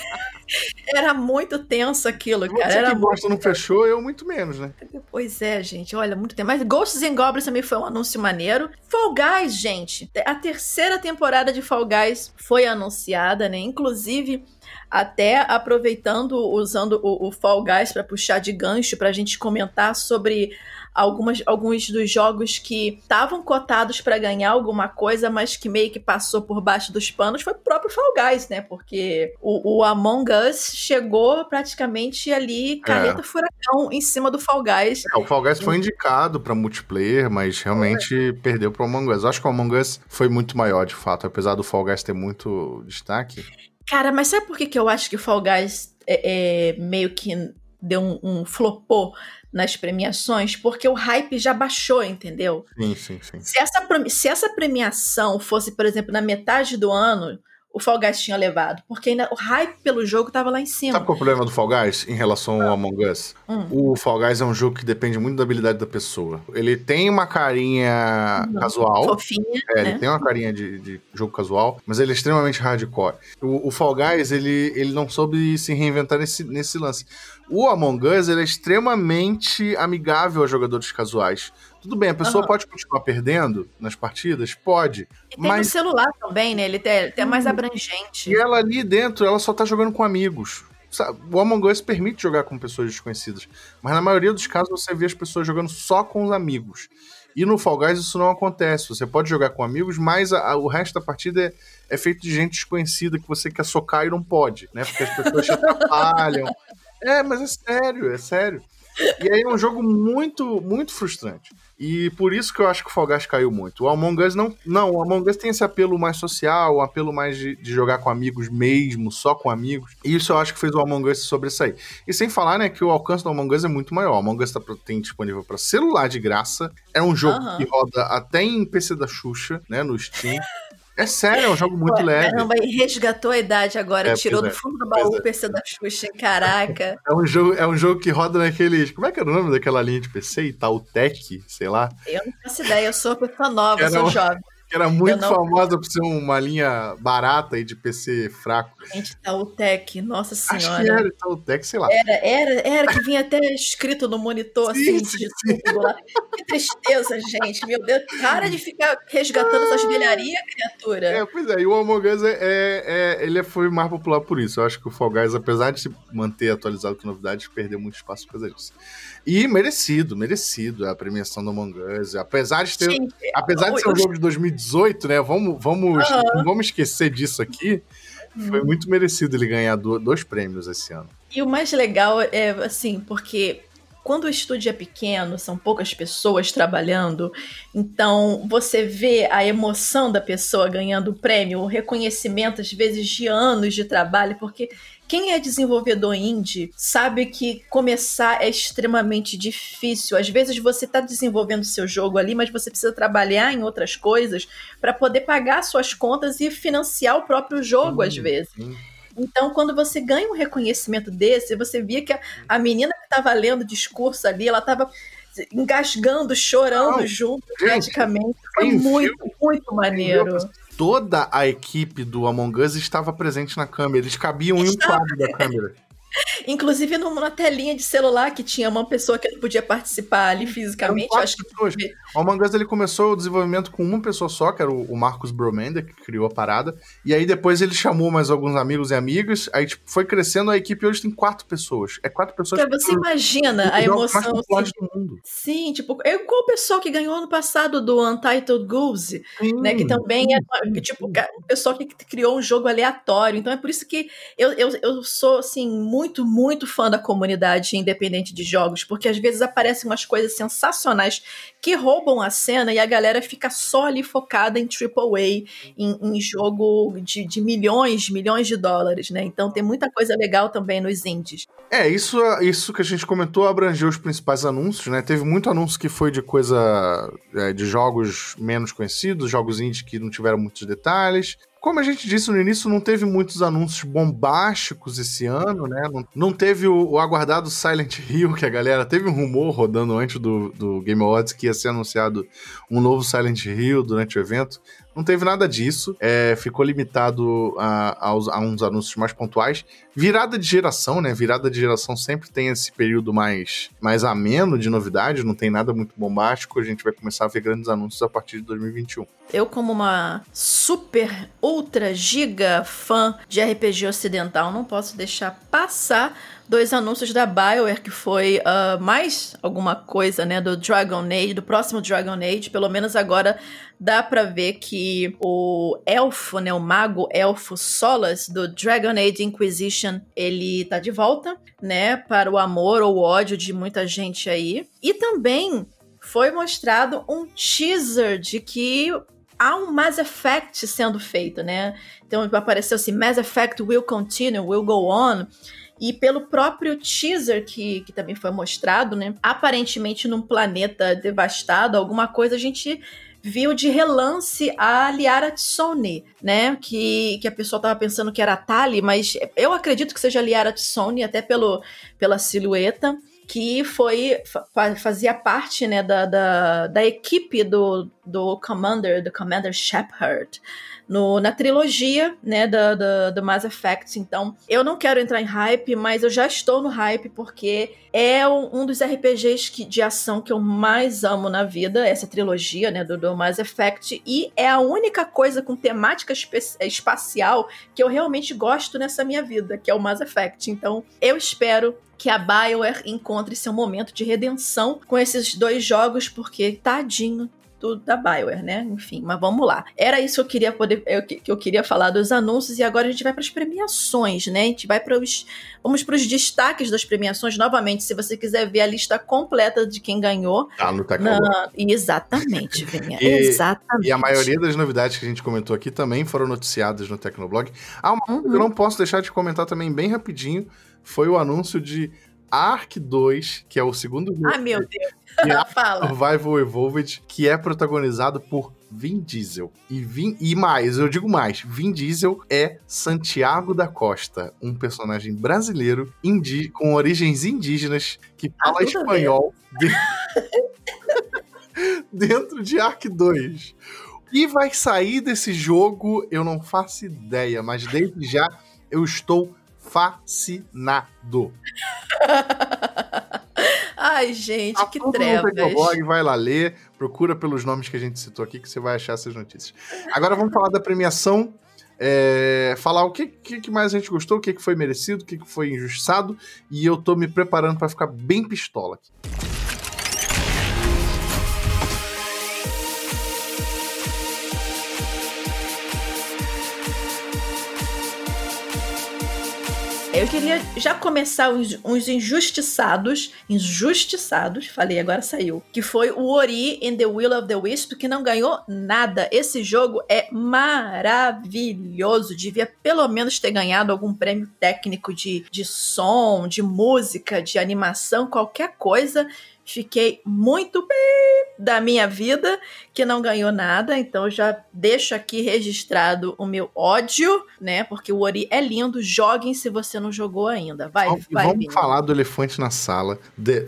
Era muito tenso aquilo, cara. Você Era que gosta não fechou, eu muito menos, né? Pois é, gente. Olha, muito tempo. Mas Ghosts and Goblins também foi um anúncio maneiro. Fall Guys, gente. A terceira temporada de Fall Guys foi anunciada, né? Inclusive, até aproveitando, usando o, o Fall Guys para puxar de gancho para a gente comentar sobre algumas, alguns dos jogos que estavam cotados para ganhar alguma coisa, mas que meio que passou por baixo dos panos, foi o próprio Fall Guys, né? Porque o, o Among Us chegou praticamente ali, carreta é. furacão, em cima do Fall Guys. É, o Fall Guys foi indicado para multiplayer, mas realmente foi. perdeu para o Among Us. Eu acho que o Among Us foi muito maior, de fato, apesar do Fall Guys ter muito destaque. Cara, mas sabe por que, que eu acho que o Fall Guys é, é meio que deu um, um flopou nas premiações? Porque o hype já baixou, entendeu? Sim, sim, sim. Se essa, se essa premiação fosse, por exemplo, na metade do ano, o Fall Guys tinha levado. Porque ainda o hype pelo jogo tava lá em cima. Sabe qual é o problema do Fall Guys em relação ao Among Us? Hum. O Fall Guys é um jogo que depende muito da habilidade da pessoa. Ele tem uma carinha Não. casual. Fofinha. É, né? ele tem uma carinha de, de, jogo casual, mas ele é extremamente hardcore. O, o Fall Guys, ele, ele não soube se reinventar nesse, nesse lance. O Among Us, ele é extremamente amigável a jogadores casuais. Tudo bem, a pessoa Uhum. pode continuar perdendo nas partidas? Pode. E tem mas no celular também, né? Ele tem mais abrangente. E ela ali dentro, ela só tá jogando com amigos. O Among Us permite jogar com pessoas desconhecidas, mas na maioria dos casos você vê as pessoas jogando só com os amigos. E no Fall Guys isso não acontece. Você pode jogar com amigos, mas a- a- o resto da partida é, é feito de gente desconhecida que você quer socar e não pode, né? Porque as pessoas te atrapalham. É, mas é sério, é sério. E aí é um jogo muito, muito frustrante. E por isso que eu acho que o Fall Guys caiu muito. O Among Us não. Não, o Among Us tem esse apelo mais social, um apelo mais de, de jogar com amigos mesmo, só com amigos. E isso eu acho que fez o Among Us sobressair. E sem falar, né, que o alcance do Among Us é muito maior. O Among Us tá, tem disponível para celular de graça. É um jogo Aham. que roda até em PC da Xuxa, né, no Steam. É sério, é um jogo muito Ué, leve. Caramba, e resgatou a idade agora, É, tirou do é, fundo do baú é. o PC da Xuxa, caraca. É um, jogo, é um jogo que roda naqueles. Como é que era o nome daquela linha de PC? Itautec, sei lá. Eu não faço ideia, eu sou uma pessoa nova, Era sou um- jovem. Que era muito não- famosa por ser uma linha barata e de PC fraco. Gente, tá o Tech, nossa Acho que senhora. era Itautec, sei lá. Era, era, era que vinha até escrito no monitor, Sim, assim, sim. Que tristeza, gente. Meu Deus, para de ficar resgatando essas velharias, criatura. É, pois é, e o Among Us é, é- é- ele foi mais popular por isso. Eu acho que o Fall Guys, apesar de se manter atualizado com novidades, perdeu muito espaço por causa disso. E merecido, merecido a premiação do Among Us. Apesar de ter. Gente, apesar de ser um jogo de 2018, né? Vamos, vamos, não vamos esquecer disso aqui. Foi Uhum. muito merecido ele ganhar do- dois prêmios esse ano. E o mais legal é, assim, porque quando o estúdio é pequeno, são poucas pessoas trabalhando, então você vê a emoção da pessoa ganhando o prêmio, o reconhecimento, às vezes, de anos de trabalho, porque quem é desenvolvedor indie sabe que começar é extremamente difícil. Às vezes você está desenvolvendo seu jogo ali, mas você precisa trabalhar em outras coisas para poder pagar suas contas e financiar o próprio jogo, às vezes. Então, quando você ganha um reconhecimento desse, você via que a, a menina que estava lendo o discurso ali, ela estava engasgando, chorando Não, junto, gente, praticamente. Foi muito, muito maneiro toda a equipe do Among Us estava presente na câmera. Eles cabiam em um quadro da câmera. Inclusive numa telinha de celular que tinha uma pessoa que não podia participar ali fisicamente. acho pessoas. que... O Among Us ele começou o desenvolvimento com uma pessoa só, que era o Marcos Bromender, que criou a parada. E aí depois ele chamou mais alguns amigos e amigas. Aí tipo, foi crescendo, a equipe hoje tem quatro pessoas. É quatro pessoas. Então, você imagina a emoção. Mais assim, do mundo. Sim, tipo, é qual o pessoal que ganhou ano passado do Untitled Goose, sim, né? Que também é tipo o pessoal que criou um jogo aleatório. Então é por isso que eu, eu, eu sou assim muito, muito fã da comunidade independente de jogos, porque às vezes aparecem umas coisas sensacionais que roubam a cena e a galera fica só ali focada em AAA, em, em jogo de, de milhões, milhões de dólares, né? Então tem muita coisa legal também nos indies. É, isso, isso que a gente comentou abrangeu os principais anúncios, né? Teve muito anúncio que foi de coisa é, de jogos menos conhecidos, jogos indie que não tiveram muitos detalhes. Como a gente disse no início, não teve muitos anúncios bombásticos esse ano, né? Não, não teve o, o, aguardado Silent Hill, que a galera teve um rumor rodando antes do, do Game Awards que ia ser anunciado um novo Silent Hill durante o evento. Não teve nada disso, é, ficou limitado a, a, a, uns anúncios mais pontuais. Virada de geração, né? Virada de geração sempre tem esse período mais, mais ameno de novidades, não tem nada muito bombástico. A gente vai começar a ver grandes anúncios a partir de 2021. Eu, como uma super, ultra, giga fã de RPG ocidental, não posso deixar passar dois anúncios da BioWare, que foi uh, mais alguma coisa, né, do Dragon Age, do próximo Dragon Age. Pelo menos agora dá para ver que o elfo, né, o mago elfo Solas do Dragon Age Inquisition, ele tá de volta, né, para o amor ou ódio de muita gente aí. E também foi mostrado um teaser de que há um Mass Effect sendo feito, né? Então apareceu assim, Mass Effect will continue, will go on. E pelo próprio teaser que, que também foi mostrado, né? Aparentemente num planeta devastado, alguma coisa a gente viu de relance a Liara Tsone, né? Que, que a pessoa tava pensando que era Tali, mas eu acredito que seja Liara Tsone, até pelo, pela silhueta que foi fazia parte né, da, da, da, equipe do, do Commander, do Commander Shepard, no, na trilogia né, do, do Mass Effect. Então, eu não quero entrar em hype, mas eu já estou no hype porque é um, um dos RPGs que, de ação que eu mais amo na vida, essa trilogia né, do, do Mass Effect, e é a única coisa com temática espacial que eu realmente gosto nessa minha vida, que é o Mass Effect. Então, eu espero que a BioWare encontre seu momento de redenção com esses dois jogos, porque tadinho do, da BioWare, né? Enfim, mas vamos lá. Era isso que eu queria poder eu, que eu queria falar dos anúncios e agora a gente vai para as premiações, né? A gente vai para os vamos para os destaques das premiações novamente, se você quiser ver a lista completa de quem ganhou. Tá no na... Exatamente, Vinha. e, exatamente. E a maioria das novidades que a gente comentou aqui também foram noticiadas no Tecnoblog. Ah, uma uhum. eu não posso deixar de comentar também bem rapidinho foi o anúncio de Ark 2, que é o segundo jogo. Ah, meu Deus. É Fala. Survival Evolved, que é protagonizado por Vin Diesel. E, Vin, e mais, eu digo mais, Vin Diesel é Santiago da Costa, um personagem brasileiro indi com origens indígenas que ah, fala ah, espanhol de... dentro de Ark 2. E vai sair desse jogo, eu não faço ideia, mas desde já eu estou fascinado. Ai, gente, tá que trevas. blog, vai lá ler, procura pelos nomes que a gente citou aqui que você vai achar essas notícias. Agora vamos falar da premiação. É, falar o que, que, que, mais a gente gostou, o que, que foi merecido, o que, que foi injustiçado, e eu tô me preparando para ficar bem pistola aqui. Eu queria já começar uns, uns injustiçados, injustiçados, falei, agora saiu, que foi o Ori in the Will of the Wisp, que não ganhou nada. Esse jogo é maravilhoso, devia pelo menos ter ganhado algum prêmio técnico de, de som, de música, de animação, qualquer coisa fiquei muito da minha vida que não ganhou nada, então já deixo aqui registrado o meu ódio, né? Porque o Ori é lindo, joguem se você não jogou ainda. Vai, vamos, vai. Vamos falar do elefante na sala. The,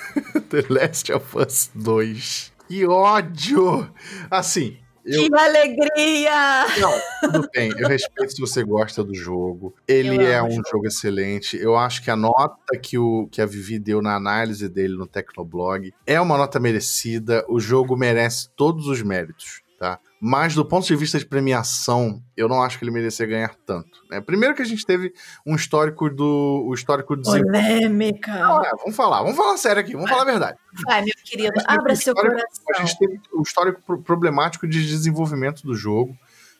The Last of Us 2. Que ódio! Assim, eu... Que alegria! Não, tudo bem. Eu respeito se você gosta do jogo. Ele eu é um jogo. jogo excelente. Eu acho que a nota que, o, que a Vivi deu na análise dele no Tecnoblog é uma nota merecida. O jogo merece todos os méritos, tá? Mas do ponto de vista de premiação, eu não acho que ele merecia ganhar tanto. Né? Primeiro que a gente teve um histórico do. O histórico do Polêmica. Ah, vamos falar, vamos falar sério aqui, vamos falar a verdade. Vai, meu querido, abra seu coração. A gente teve o histórico problemático de desenvolvimento do jogo,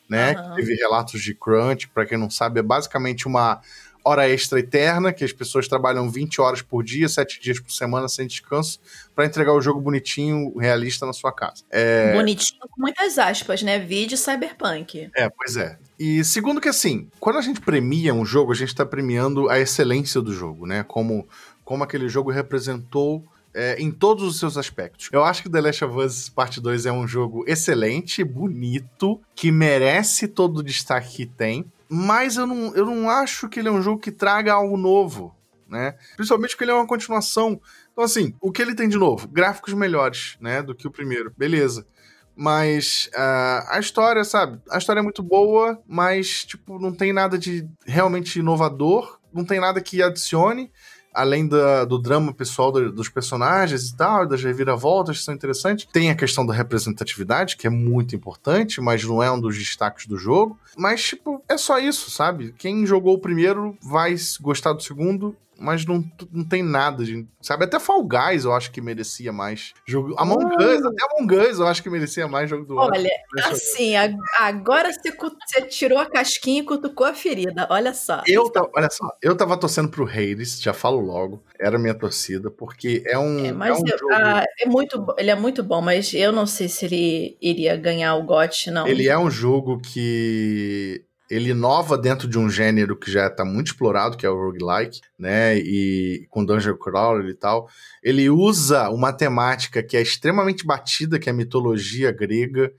né? Uhum. Teve relatos de crunch, para quem não sabe, é basicamente uma hora extra eterna, que as pessoas trabalham 20 horas por dia, 7 dias por semana sem descanso, para entregar o jogo bonitinho, realista na sua casa. É... Bonitinho com muitas aspas, né? Vídeo cyberpunk. É, pois é. E segundo que assim, quando a gente premia um jogo, a gente está premiando a excelência do jogo, né? Como, como aquele jogo representou é, em todos os seus aspectos. Eu acho que The Last of Us Parte 2 é um jogo excelente, bonito, que merece todo o destaque que tem mas eu não, eu não acho que ele é um jogo que traga algo novo, né? Principalmente porque ele é uma continuação. Então, assim, o que ele tem de novo? Gráficos melhores, né, do que o primeiro. Beleza. Mas uh, a história, sabe? A história é muito boa, mas, tipo, não tem nada de realmente inovador, não tem nada que adicione além da, do drama pessoal do, dos personagens e tal, das reviravoltas que são interessantes, tem a questão da representatividade, que é muito importante, mas não é um dos destaques do jogo. Mas, tipo, é só isso, sabe? Quem jogou o primeiro vai gostar do segundo mas não, não tem nada de. Sabe? Até Fall Guys eu acho que merecia mais. Jogo, Among ah. Us, até Among Us eu acho que merecia mais jogo do Olha, ano. assim, agora você, você, tirou a casquinha e cutucou a ferida. Olha só. Eu tava, olha só, eu tava torcendo pro Hades, já falo logo. Era minha torcida, porque é um. É, mas é, um eu, jogo... ah, é muito, ele é muito bom, mas eu não sei se ele iria ganhar o GOT, não. Ele é um jogo que ele inova dentro de um gênero que já está muito explorado, que é o roguelike, né? E com Dungeon Crawler e tal. Ele usa uma temática que é extremamente batida, que é a mitologia grega,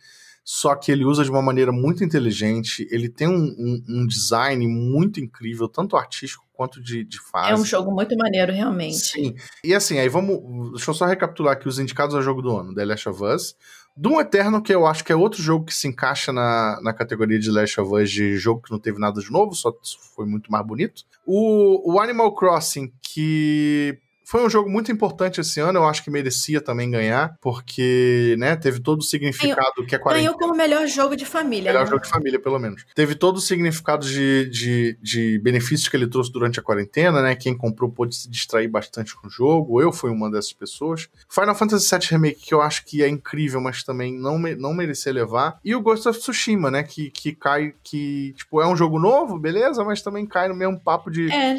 só que ele usa de uma maneira muito inteligente. Ele tem um, um, um design muito incrível, tanto artístico quanto de, de fase. É um jogo muito maneiro, realmente. Sim. E assim, aí vamos. Deixa eu só recapitular aqui os indicados ao jogo do ano: The Last of Us, Doom Eterno, que eu acho que é outro jogo que se encaixa na, na categoria de Last of Us de jogo que não teve nada de novo, só foi muito mais bonito. O, o Animal Crossing, que foi um jogo muito importante esse ano, eu acho que merecia também ganhar, porque, né, teve todo o significado ganhou, que a quarentena... Ganhou como melhor jogo de família. Melhor né? jogo de família, pelo menos. Teve todo o significado de, de, de, benefícios que ele trouxe durante a quarentena, né, quem comprou pôde se distrair bastante com o jogo, eu fui uma dessas pessoas. Final Fantasy VII Remake, que eu acho que é incrível, mas também não, me, não merecia levar. E o Ghost of Tsushima, né, que, que cai, que, tipo, é um jogo novo, beleza, mas também cai no mesmo papo de... É,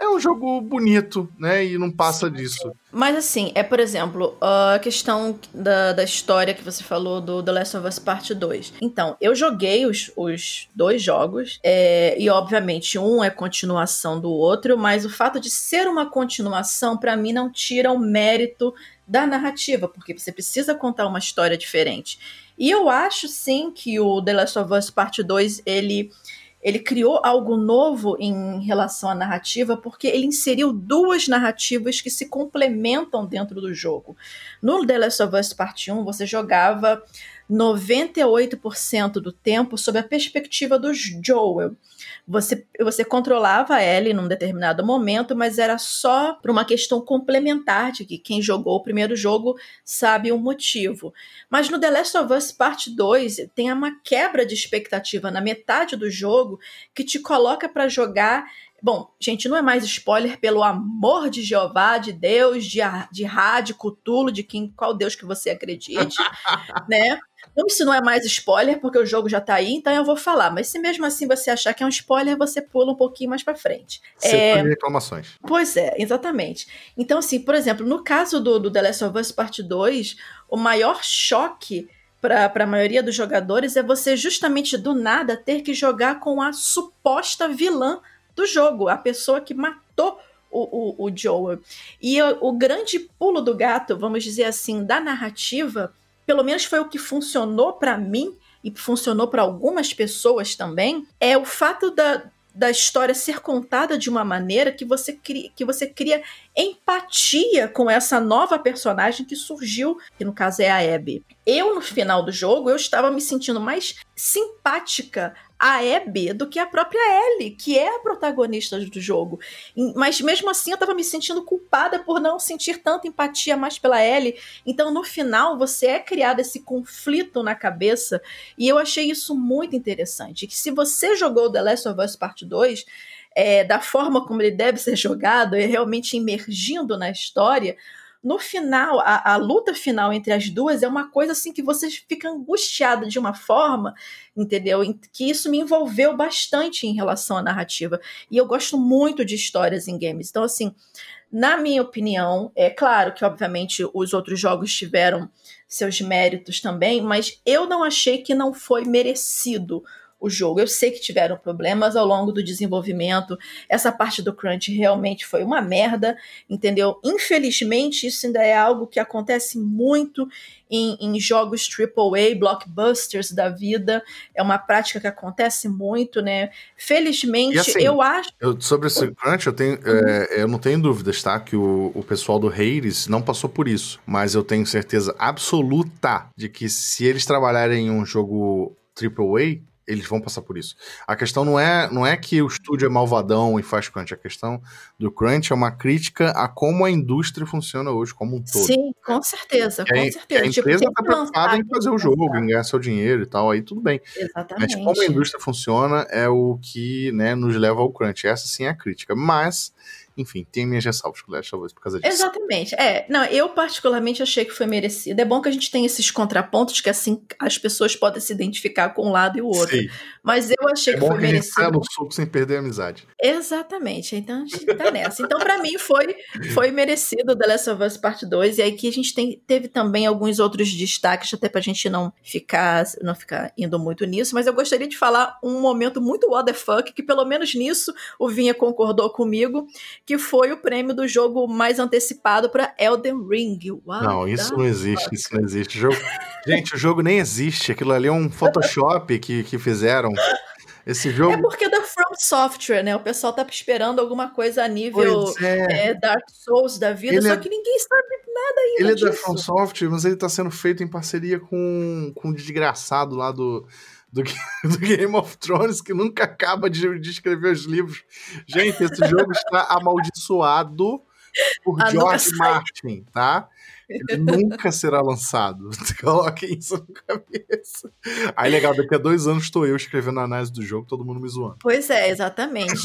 é um jogo bonito, né? E não passa sim, disso. Mas assim, é por exemplo, a questão da, da história que você falou do The Last of Us Part 2. Então, eu joguei os, os dois jogos, é, e obviamente um é continuação do outro, mas o fato de ser uma continuação, para mim, não tira o mérito da narrativa, porque você precisa contar uma história diferente. E eu acho sim que o The Last of Us Part 2, ele ele criou algo novo em relação à narrativa, porque ele inseriu duas narrativas que se complementam dentro do jogo. No The Last of Us Part 1, você jogava 98% do tempo sob a perspectiva do Joel. Você, você controlava a Ellie num determinado momento, mas era só por uma questão complementar de que quem jogou o primeiro jogo sabe o motivo. Mas no The Last of Us Parte 2 tem uma quebra de expectativa na metade do jogo que te coloca para jogar Bom, gente, não é mais spoiler, pelo amor de Jeová, de Deus, de, de Ra, de Cutulo, de quem, qual Deus que você acredite, né? Como isso não é mais spoiler, porque o jogo já tá aí, então eu vou falar. Mas se mesmo assim você achar que é um spoiler, você pula um pouquinho mais pra frente. é... reclamações. Pois é, exatamente. Então, assim, por exemplo, no caso do, do The Last of Us Part 2, o maior choque para a maioria dos jogadores é você justamente do nada ter que jogar com a suposta vilã do jogo, a pessoa que matou o, o, o Joel. E o, o grande pulo do gato, vamos dizer assim, da narrativa, pelo menos foi o que funcionou para mim e funcionou para algumas pessoas também, é o fato da, da história ser contada de uma maneira que você cria, que você cria empatia com essa nova personagem que surgiu, que no caso é a Abby. Eu no final do jogo eu estava me sentindo mais simpática a Abby do que a própria Ellie, que é a protagonista do jogo. Mas mesmo assim eu tava me sentindo culpada por não sentir tanta empatia mais pela Ellie. Então no final você é criado esse conflito na cabeça e eu achei isso muito interessante. Que se você jogou The Last of Us Part 2, é, da forma como ele deve ser jogado, é realmente emergindo na história, no final, a, a, luta final entre as duas é uma coisa assim que você fica angustiado de uma forma, entendeu? Que isso me envolveu bastante em relação à narrativa. E eu gosto muito de histórias em games. Então, assim, na minha opinião, é claro que, obviamente, os outros jogos tiveram seus méritos também, mas eu não achei que não foi merecido o jogo. Eu sei que tiveram problemas ao longo do desenvolvimento. Essa parte do crunch realmente foi uma merda, entendeu? Infelizmente, isso ainda é algo que acontece muito em, em jogos AAA, blockbusters da vida. É uma prática que acontece muito, né? Felizmente, assim, eu acho. Eu, sobre esse crunch, eu, tenho, é, eu não tenho dúvidas, tá? Que o, o pessoal do Hades não passou por isso. Mas eu tenho certeza absoluta de que se eles trabalharem em um jogo AAA, eles vão passar por isso. A questão não é, não é que o estúdio é malvadão e faz crunch. A questão do crunch é uma crítica a como a indústria funciona hoje, como um todo. Sim, com certeza, com a, certeza. A tipo, empresa está preocupada em fazer o jogo, em ganhar seu dinheiro e tal, aí tudo bem. Exatamente. Mas como a indústria funciona é o que né, nos leva ao crunch. Essa sim é a crítica. Mas enfim, tem minhas ressalvas com Last of Us por causa disso. Exatamente. É, não, eu particularmente achei que foi merecido. É bom que a gente tenha esses contrapontos que assim as pessoas podem se identificar com um lado e o outro. Sim. Mas eu achei é que foi que merecido. Gente no suco sem perder a amizade. Exatamente. Então a gente tá nessa. Então para mim foi foi merecido The Last of Us Part 2 e aqui a gente tem, teve também alguns outros destaques até pra gente não ficar não ficar indo muito nisso, mas eu gostaria de falar um momento muito what the fuck que pelo menos nisso o Vinha concordou comigo, que foi o prêmio do jogo mais antecipado para Elden Ring. Uau, não, isso não existe, isso não existe. O jogo... Gente, o jogo nem existe. Aquilo ali é um Photoshop que, que fizeram. Esse jogo. É porque é da From Software, né? O pessoal tá esperando alguma coisa a nível é. É, Dark Souls da vida, ele só é... que ninguém sabe nada ainda. Ele disso. é da From Software, mas ele tá sendo feito em parceria com, com o desgraçado lá do do, do, Game of Thrones, que nunca acaba de, de escrever os livros. Gente, esse jogo está amaldiçoado por ah, George Martin, tá? Ele nunca será lançado. Coloquem isso na cabeça. Aí, legal, daqui a dois anos estou eu escrevendo a análise do jogo, todo mundo me zoando. Pois é, exatamente.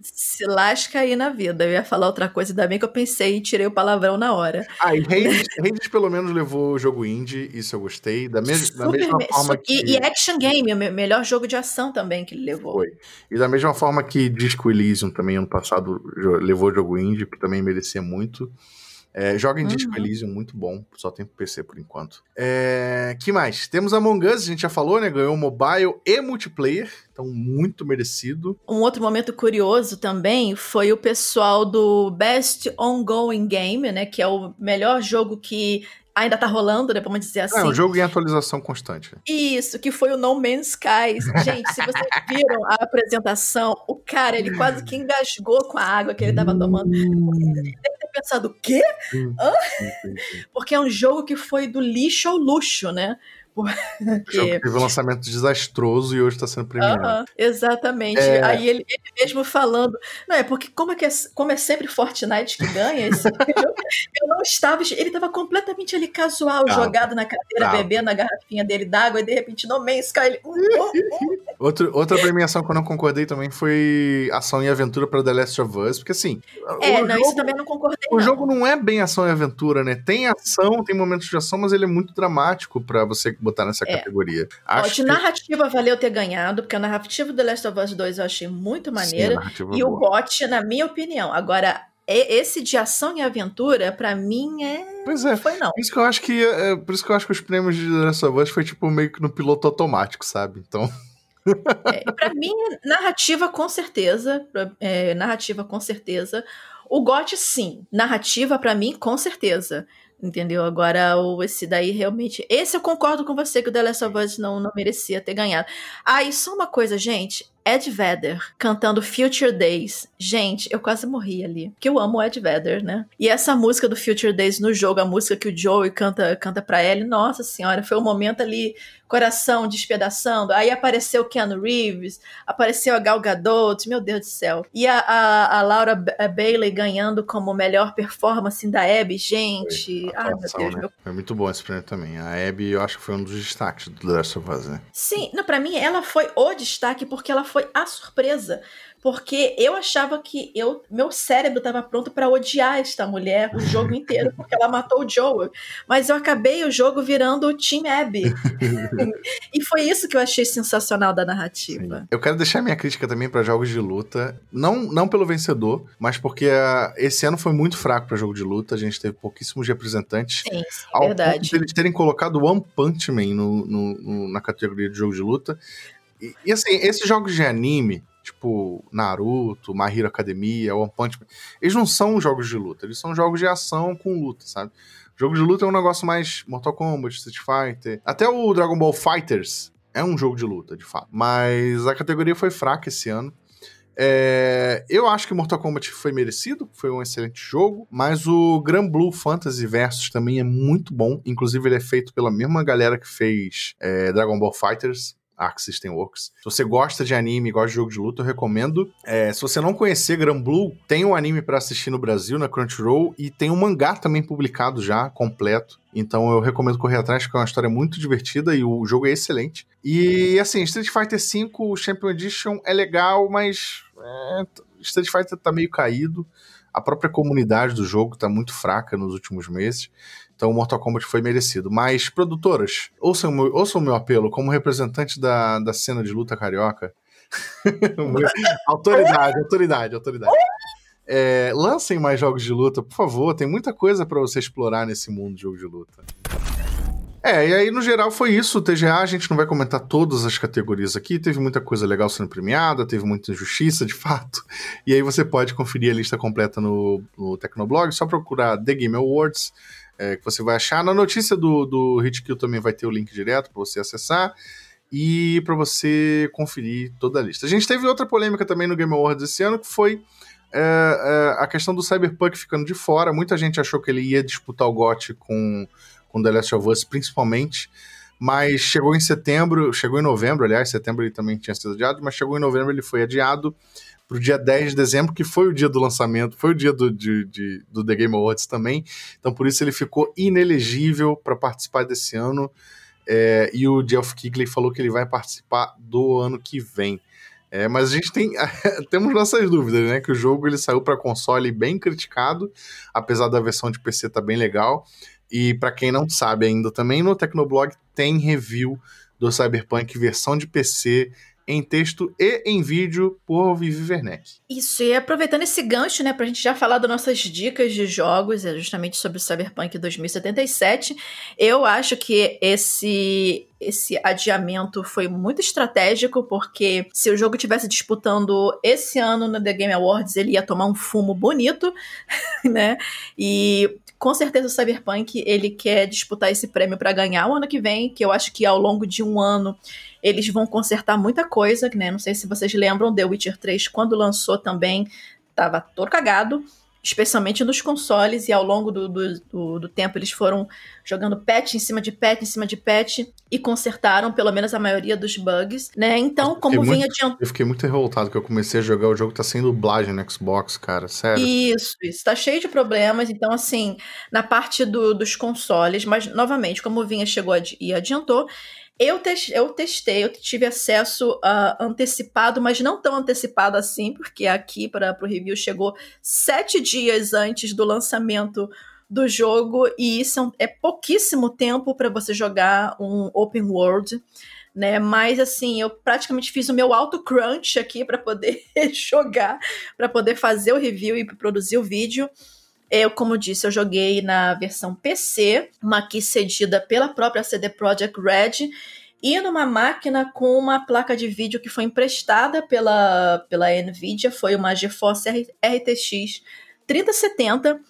Se lasca aí na vida. Eu ia falar outra coisa, ainda bem que eu pensei e tirei o palavrão na hora. Ah, e Hades, pelo menos levou o jogo indie, isso eu gostei. Da, mes da mesma forma que. E, e, Action Game, o melhor jogo de ação também que ele levou. Foi. E da mesma forma que Disco Elysium também ano passado levou o jogo indie, que também merecia muito. É, joga em uhum. Disco Elysium, muito bom. Só tem PC por enquanto. É, que mais? Temos Among Us, a gente já falou, né? Ganhou mobile e multiplayer. Então, muito merecido. Um outro momento curioso também foi o pessoal do Best Ongoing Game, né? Que é o melhor jogo que ainda tá rolando, né? Vamos dizer assim. É, um jogo em atualização constante. Isso, que foi o No Man's Skies. Gente, se vocês viram a apresentação, o cara, ele quase que engasgou com a água que ele tava tomando. Pensado, o quê? Hã? Porque é um jogo que foi do lixo ao luxo, né? Porque... O jogo teve um lançamento desastroso e hoje está sendo premiado. Uh -huh, exatamente. É... Aí ele, ele, mesmo falando. Não, é porque como é, que é, como é sempre Fortnite que ganha, esse eu não estava. Ele estava completamente ali casual, jogado na cadeira, bebendo a garrafinha dele d'água, e de repente no Man's Sky ele. Uh, uh, uh. Outro, outra premiação que eu não concordei também foi ação e aventura para The Last of Us, porque assim. É, não, jogo, isso também não concordei. O não. jogo não é bem ação e aventura, né? Tem ação, tem momentos de ação, mas ele é muito dramático para você botar nessa é. categoria. Acho Ó, de que... narrativa valeu ter ganhado, porque a narrativa do The Last of Us 2 eu achei muito maneira. Sim, e boa. o GOT, na minha opinião. Agora, esse de ação e aventura, para mim, é. Pois é. Foi não. Por isso que eu acho que. É, por isso que eu acho que os prêmios de The Last of Us foi tipo meio que no piloto automático, sabe? Então. É, para mim, narrativa com certeza. É, narrativa com certeza. O GOT, sim. Narrativa, para mim, com certeza. Entendeu? Agora, o, esse daí realmente. Esse eu concordo com você que o The Last of Us não, não merecia ter ganhado. Ah, e só uma coisa, gente. Ed Vedder cantando Future Days. Gente, eu quase morri ali. Porque eu amo o Ed Vedder, né? E essa música do Future Days no jogo, a música que o Joey canta, canta pra ele, nossa senhora, foi um momento ali, coração despedaçando. Aí apareceu o Keanu Reeves, apareceu a Gal Gadot, meu Deus do céu. E a, a, a Laura Bailey ganhando como melhor performance da Abby, gente. Ai, meu Deus. Né? Meu... Foi muito bom esse prêmio também. A Abby, eu acho que foi um dos destaques do The Last of Us, né? Sim, não, pra mim ela foi o destaque porque ela foi foi a surpresa porque eu achava que eu, meu cérebro estava pronto para odiar esta mulher o jogo inteiro, porque ela matou o Joel. Mas eu acabei o jogo virando o Team Abby. e foi isso que eu achei sensacional da narrativa. Sim. Eu quero deixar minha crítica também para jogos de luta, não, não pelo vencedor, mas porque uh, esse ano foi muito fraco para jogo de luta, a gente teve pouquíssimos representantes. Sim, sim ao verdade. Ponto de eles terem colocado One Punch Man no, no, no, na categoria de jogo de luta. E, e, assim, esses jogos de anime, tipo Naruto, My Hero Academia, One Punch Man, eles não são jogos de luta, eles são jogos de ação com luta, sabe? Jogo de luta é um negócio mais Mortal Kombat, Street Fighter. Até o Dragon Ball Fighters é um jogo de luta, de fato. Mas a categoria foi fraca esse ano. É, eu acho que Mortal Kombat foi merecido, foi um excelente jogo, mas o Grand Blue Fantasy Versus também é muito bom. Inclusive, ele é feito pela mesma galera que fez é, Dragon Ball Fighters. Arc System Works. Se você gosta de anime, gosta de jogo de luta, eu recomendo. É, se você não conhecer Gran Blue, tem um anime para assistir no Brasil, na Crunchyroll, e tem um mangá também publicado já, completo. Então eu recomendo correr atrás, porque é uma história muito divertida e o jogo é excelente. E assim, Street Fighter V Champion Edition é legal, mas é, Street Fighter tá meio caído. A própria comunidade do jogo tá muito fraca nos últimos meses. Então Mortal Kombat foi merecido. Mas, produtoras, ouçam o meu, ouçam o meu apelo como representante da, da cena de luta carioca. autoridade, autoridade, autoridade. É, lancem mais jogos de luta, por favor. Tem muita coisa para você explorar nesse mundo de jogo de luta. É, e aí no geral foi isso. O TGA, a gente não vai comentar todas as categorias aqui. Teve muita coisa legal sendo premiada, teve muita injustiça, de fato. E aí você pode conferir a lista completa no, no Tecnoblog. Só procurar The Game Awards é, que você vai achar. Na notícia do, do Hitkill também vai ter o link direto para você acessar e para você conferir toda a lista. A gente teve outra polêmica também no Game Awards esse ano, que foi é, é, a questão do Cyberpunk ficando de fora. Muita gente achou que ele ia disputar o GOT com, com The Last of Us, principalmente. Mas chegou em setembro, chegou em novembro, aliás, setembro ele também tinha sido adiado, mas chegou em novembro ele foi adiado para o dia 10 de dezembro, que foi o dia do lançamento, foi o dia do, de, de, do The Game Awards também. Então, por isso ele ficou inelegível para participar desse ano. É, e o Geoff Keighley falou que ele vai participar do ano que vem. É, mas a gente tem temos nossas dúvidas, né? Que o jogo ele saiu para console bem criticado, apesar da versão de PC tá bem legal. E para quem não sabe ainda também, no Tecnoblog tem review do Cyberpunk versão de PC em texto e em vídeo por Vivi Werneck. Isso, e aproveitando esse gancho, né, pra gente já falar das nossas dicas de jogos, é justamente sobre o Cyberpunk 2077, eu acho que esse esse adiamento foi muito estratégico, porque se o jogo tivesse disputando esse ano no The Game Awards, ele ia tomar um fumo bonito, né? E com certeza o Cyberpunk ele quer disputar esse prêmio para ganhar o ano que vem, que eu acho que ao longo de um ano eles vão consertar muita coisa, né? Não sei se vocês lembram, The Witcher 3, quando lançou também, tava todo cagado. especialmente nos consoles, e ao longo do, do, do, do tempo eles foram jogando patch em cima de patch em cima de patch e consertaram pelo menos a maioria dos bugs, né? Então, como vinha adiantando. Eu fiquei muito revoltado que eu comecei a jogar o jogo, tá sem dublagem no Xbox, cara, sério. Isso, isso, tá cheio de problemas. Então, assim, na parte do, dos consoles, mas novamente, como o Vinha chegou e adiantou, eu, te eu testei, eu tive acesso uh, antecipado, mas não tão antecipado assim, porque aqui para o review chegou sete dias antes do lançamento do jogo, e isso é, é pouquíssimo tempo para você jogar um open world. Né, mas assim, eu praticamente fiz o meu auto crunch aqui para poder jogar, para poder fazer o review e produzir o vídeo. Eu, como disse, eu joguei na versão PC, uma aqui cedida pela própria CD Projekt Red, e numa máquina com uma placa de vídeo que foi emprestada pela, pela Nvidia, foi uma GeForce RTX 3070.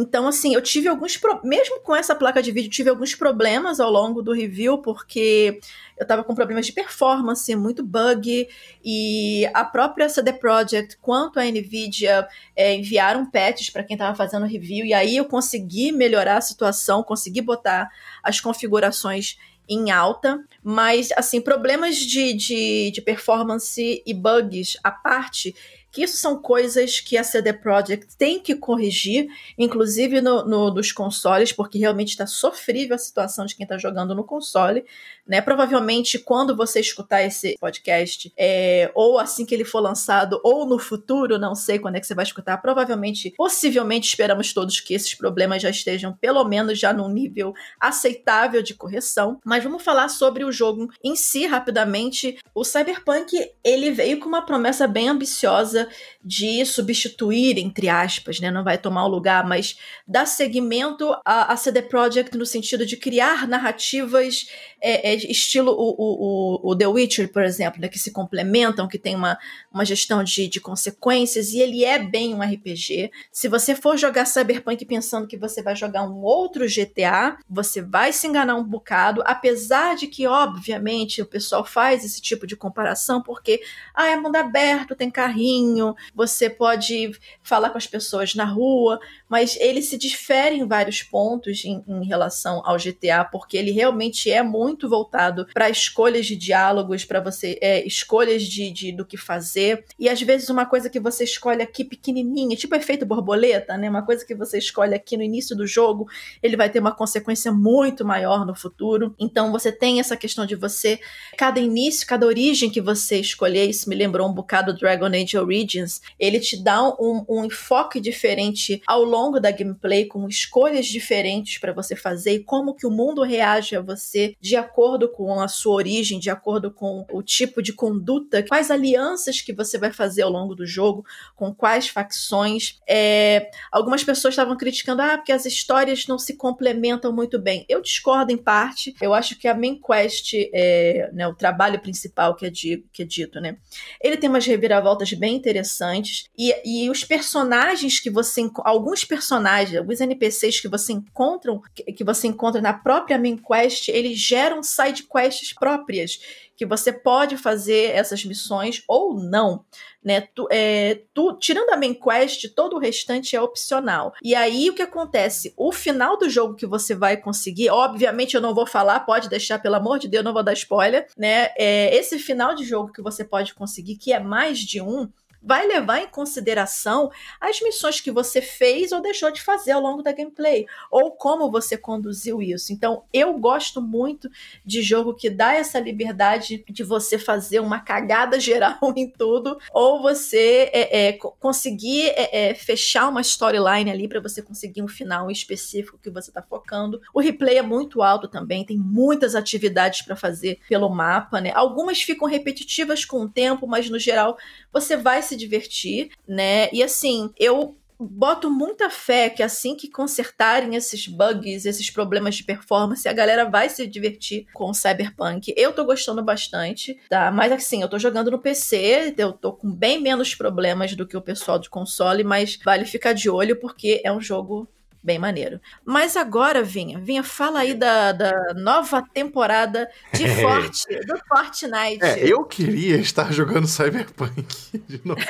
Então, assim, eu tive alguns. Pro... Mesmo com essa placa de vídeo, tive alguns problemas ao longo do review, porque eu tava com problemas de performance, muito bug, e a própria CD Projekt quanto a Nvidia é, enviaram patches para quem tava fazendo o review, e aí eu consegui melhorar a situação, consegui botar as configurações em alta, mas assim, problemas de, de, de performance e bugs à parte, que isso são coisas que a CD Projekt tem que corrigir, inclusive no, no dos consoles, porque realmente está sofrível a situação de quem está jogando no console. Né? Provavelmente, quando você escutar esse podcast, é, ou assim que ele for lançado, ou no futuro, não sei quando é que você vai escutar, provavelmente, possivelmente, esperamos todos que esses problemas já estejam, pelo menos, já num nível aceitável de correção. Mas vamos falar sobre o jogo em si, rapidamente. O Cyberpunk, ele veio com uma promessa bem ambiciosa de substituir, entre aspas, né? Não vai tomar o lugar, mas dar seguimento à, à CD Projekt no sentido de criar narrativas é, é, estilo o, o, o, The Witcher, por exemplo, né? Que se complementam, que tem uma, uma gestão de, de consequências, e ele é bem um RPG. Se você for jogar Cyberpunk pensando que você vai jogar um outro GTA, você vai se enganar um bocado, apesar de que, obviamente, o pessoal faz esse tipo de comparação, porque ah, é mundo aberto, tem carrinho você pode falar com as pessoas na rua, mas ele se difere em vários pontos em, em relação ao GTA, porque ele realmente é muito voltado para escolhas de diálogos, para você é, escolhas de, de, do que fazer. E às vezes uma coisa que você escolhe aqui pequenininha, tipo efeito borboleta, né? Uma coisa que você escolhe aqui no início do jogo, ele vai ter uma consequência muito maior no futuro. Então você tem essa questão de você, cada início, cada origem que você escolher, isso me lembrou um bocado Dragon Age Origins, ele te dá um, um enfoque diferente ao longo da gameplay, com escolhas diferentes para você fazer e como que o mundo reage a você de acordo com a sua origem, de acordo com o tipo de conduta, quais alianças que você vai fazer ao longo do jogo, com quais facções. É, algumas pessoas estavam criticando, ah, porque as histórias não se complementam muito bem. Eu discordo em parte. Eu acho que a main quest, é, né, o trabalho principal que é, de, que é dito, né, ele tem umas reviravoltas bem interessantes e, e os personagens que você alguns personagens, alguns NPCs que você encontra, que você encontra na própria main quest, eles geram side quests próprias que você pode fazer essas missões ou não, né? Tu, é, tu, tirando a main quest, todo o restante é opcional. E aí o que acontece? O final do jogo que você vai conseguir, obviamente eu não vou falar, pode deixar, pelo amor de Deus, não vou dar spoiler, né? É, esse final de jogo que você pode conseguir, que é mais de um, vai levar em consideração as missões que você fez ou deixou de fazer ao longo da gameplay, ou como você conduziu isso. Então, eu gosto muito de jogo que dá essa liberdade de você fazer uma cagada geral em tudo, ou você é, é, conseguir é, é fechar uma storyline ali para você conseguir um final específico que você está focando. O replay é muito alto também, tem muitas atividades para fazer pelo mapa, né? Algumas ficam repetitivas com o tempo, mas no geral você vai se divertir, né? E assim, eu boto muita fé que assim que consertarem esses bugs, esses problemas de performance, a galera vai se divertir com o Cyberpunk. Eu tô gostando bastante, tá? Mas assim, eu tô jogando no PC, eu tô com bem menos problemas do que o pessoal de console, mas vale ficar de olho porque é um jogo bem maneiro. Mas agora, Vinha, Vinha, fala aí da, da nova temporada de Forte, do Fortnite. É, eu queria estar jogando Cyberpunk de novo.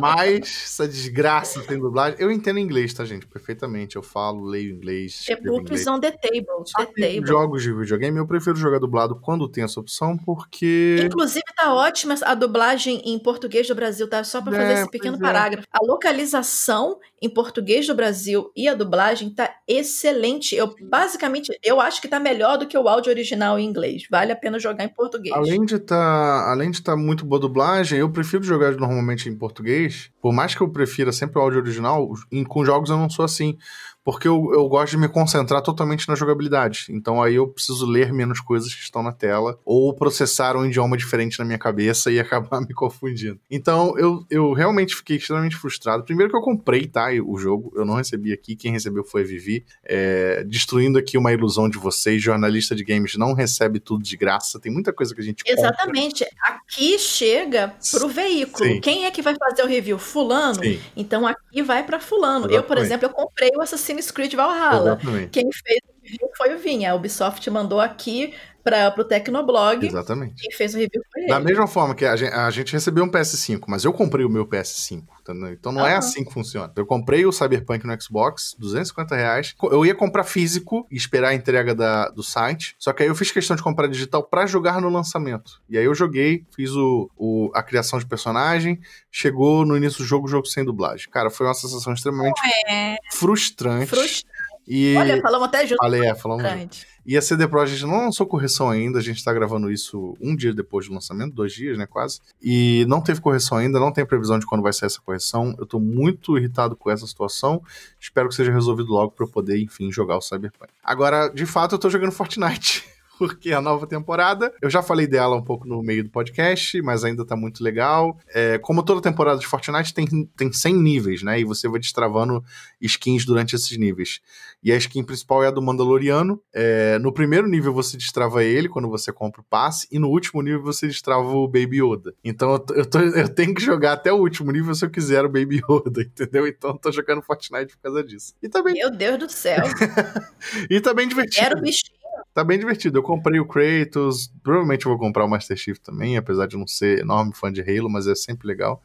Mas essa desgraça tem dublagem. Eu entendo inglês, tá, gente? Perfeitamente. Eu falo, leio inglês. The books on the table. The table. jogos de videogame, eu prefiro jogar dublado quando tem essa opção, porque. Inclusive, tá ótima a dublagem em português do Brasil, tá? Só pra fazer É, esse pequeno é. parágrafo. A localização em português do Brasil e a dublagem tá excelente. Eu, basicamente, eu acho que tá melhor do que o áudio original em inglês. Vale a pena jogar em português. Além de tá, além de estar muito boa dublagem, eu prefiro jogar normalmente em português. Por mais que eu prefira sempre o áudio original, em- com jogos eu não sou assim. Porque eu, eu gosto de me concentrar totalmente na jogabilidade. Então aí eu preciso ler menos coisas que estão na tela. Ou processar um idioma diferente na minha cabeça e acabar me confundindo. Então eu, eu realmente fiquei extremamente frustrado. Primeiro que eu comprei, tá? O jogo. Eu não recebi aqui. Quem recebeu foi a Vivi. É, destruindo aqui uma ilusão de vocês. Jornalista de games não recebe tudo de graça. Tem muita coisa que a gente compra. Exatamente. Aqui chega pro veículo. Sim. Quem é que vai fazer o review? Fulano? Sim, Então aqui vai pra fulano. Eu, por Exatamente. exemplo, eu comprei o Assassin's Creed Valhalla. exatamente. Quem fez foi o Vinha. A Ubisoft mandou aqui para pro Tecnoblog. Exatamente. Quem fez o review foi Da ele. mesma forma que a gente, a gente recebeu um PS5, mas eu comprei o meu PS5, entendeu? Então não é Aham. assim que funciona. Eu comprei o Cyberpunk no Xbox, 250 reais. Eu ia comprar físico e esperar a entrega da, do site, só que aí eu fiz questão de comprar digital pra jogar no lançamento. E aí eu joguei, fiz o, o- a criação de personagem, chegou no início do jogo, o jogo sem dublagem. Cara, foi uma sensação extremamente É frustrante. frustrante. E Olha, falamos até junto. falei, é, falamos junto. E a CD Projekt não lançou correção ainda, a gente tá gravando isso um dia depois do lançamento, dois dias, né, quase. E não teve correção ainda, não tem previsão de quando vai sair essa correção. Eu tô muito irritado com essa situação. Espero que seja resolvido logo pra eu poder, enfim, jogar o Cyberpunk. Agora, de fato, eu tô jogando Fortnite. Porque a nova temporada, eu já falei dela um pouco no meio do podcast, mas ainda tá muito legal. É, como toda temporada de Fortnite, tem, tem 100 níveis, né? E você vai destravando skins durante esses níveis. E a skin principal é a do Mandaloriano. É, no primeiro nível você destrava ele quando você compra o passe, e no último nível você destrava o Baby Yoda. Então eu, tô- eu, tô- eu tenho que jogar até o último nível se eu quiser o Baby Yoda, entendeu? Então eu tô jogando Fortnite por causa disso. E bem, Meu Deus do céu. e bem divertido. Era o bichinho. Tá bem divertido. Eu comprei o Kratos, provavelmente eu vou comprar o Master Chief também, apesar de não ser enorme fã de Halo, mas é sempre legal.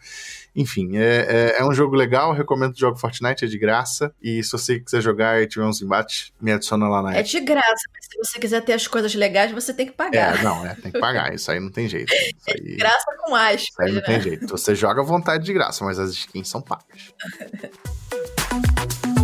Enfim, é, é, é um jogo legal, recomendo que jogue Fortnite, é de graça. E se você quiser jogar e tiver uns embates, me adiciona lá na É de graça, mas se você quiser ter as coisas legais, você tem que pagar. É, não, é, tem que pagar, isso aí não tem jeito. Isso aí, Graça com aspas. isso aí não né? tem jeito. Você joga à vontade de graça, mas as skins são pagas.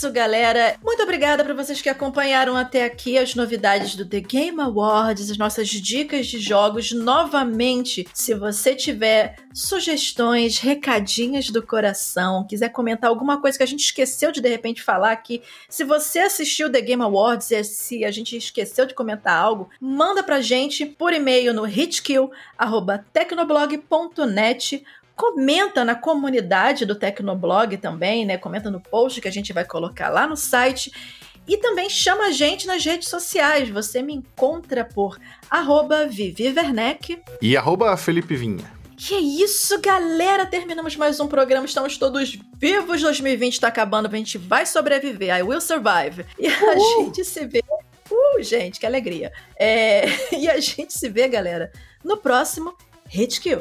isso, galera. Muito obrigada para vocês que acompanharam até aqui as novidades do The Game Awards, as nossas dicas de jogos. Novamente, se você tiver sugestões, recadinhos do coração, quiser comentar alguma coisa que a gente esqueceu de de repente falar aqui, se você assistiu The Game Awards e se a gente esqueceu de comentar algo, manda pra gente por e-mail no hitkill@tecnoblog.net comenta na comunidade do Tecnoblog também, né? Comenta no post que a gente vai colocar lá no site. E também chama a gente nas redes sociais. Você me encontra por arroba Vivi Werneck. E arroba Felipe Vinha. Que isso, galera! Terminamos mais um programa. Estamos todos vivos. 2020 tá acabando. A gente vai sobreviver. I will survive. E a gente se vê. Uh, gente, que alegria. É... E a gente se vê, galera, no próximo Hit Kill.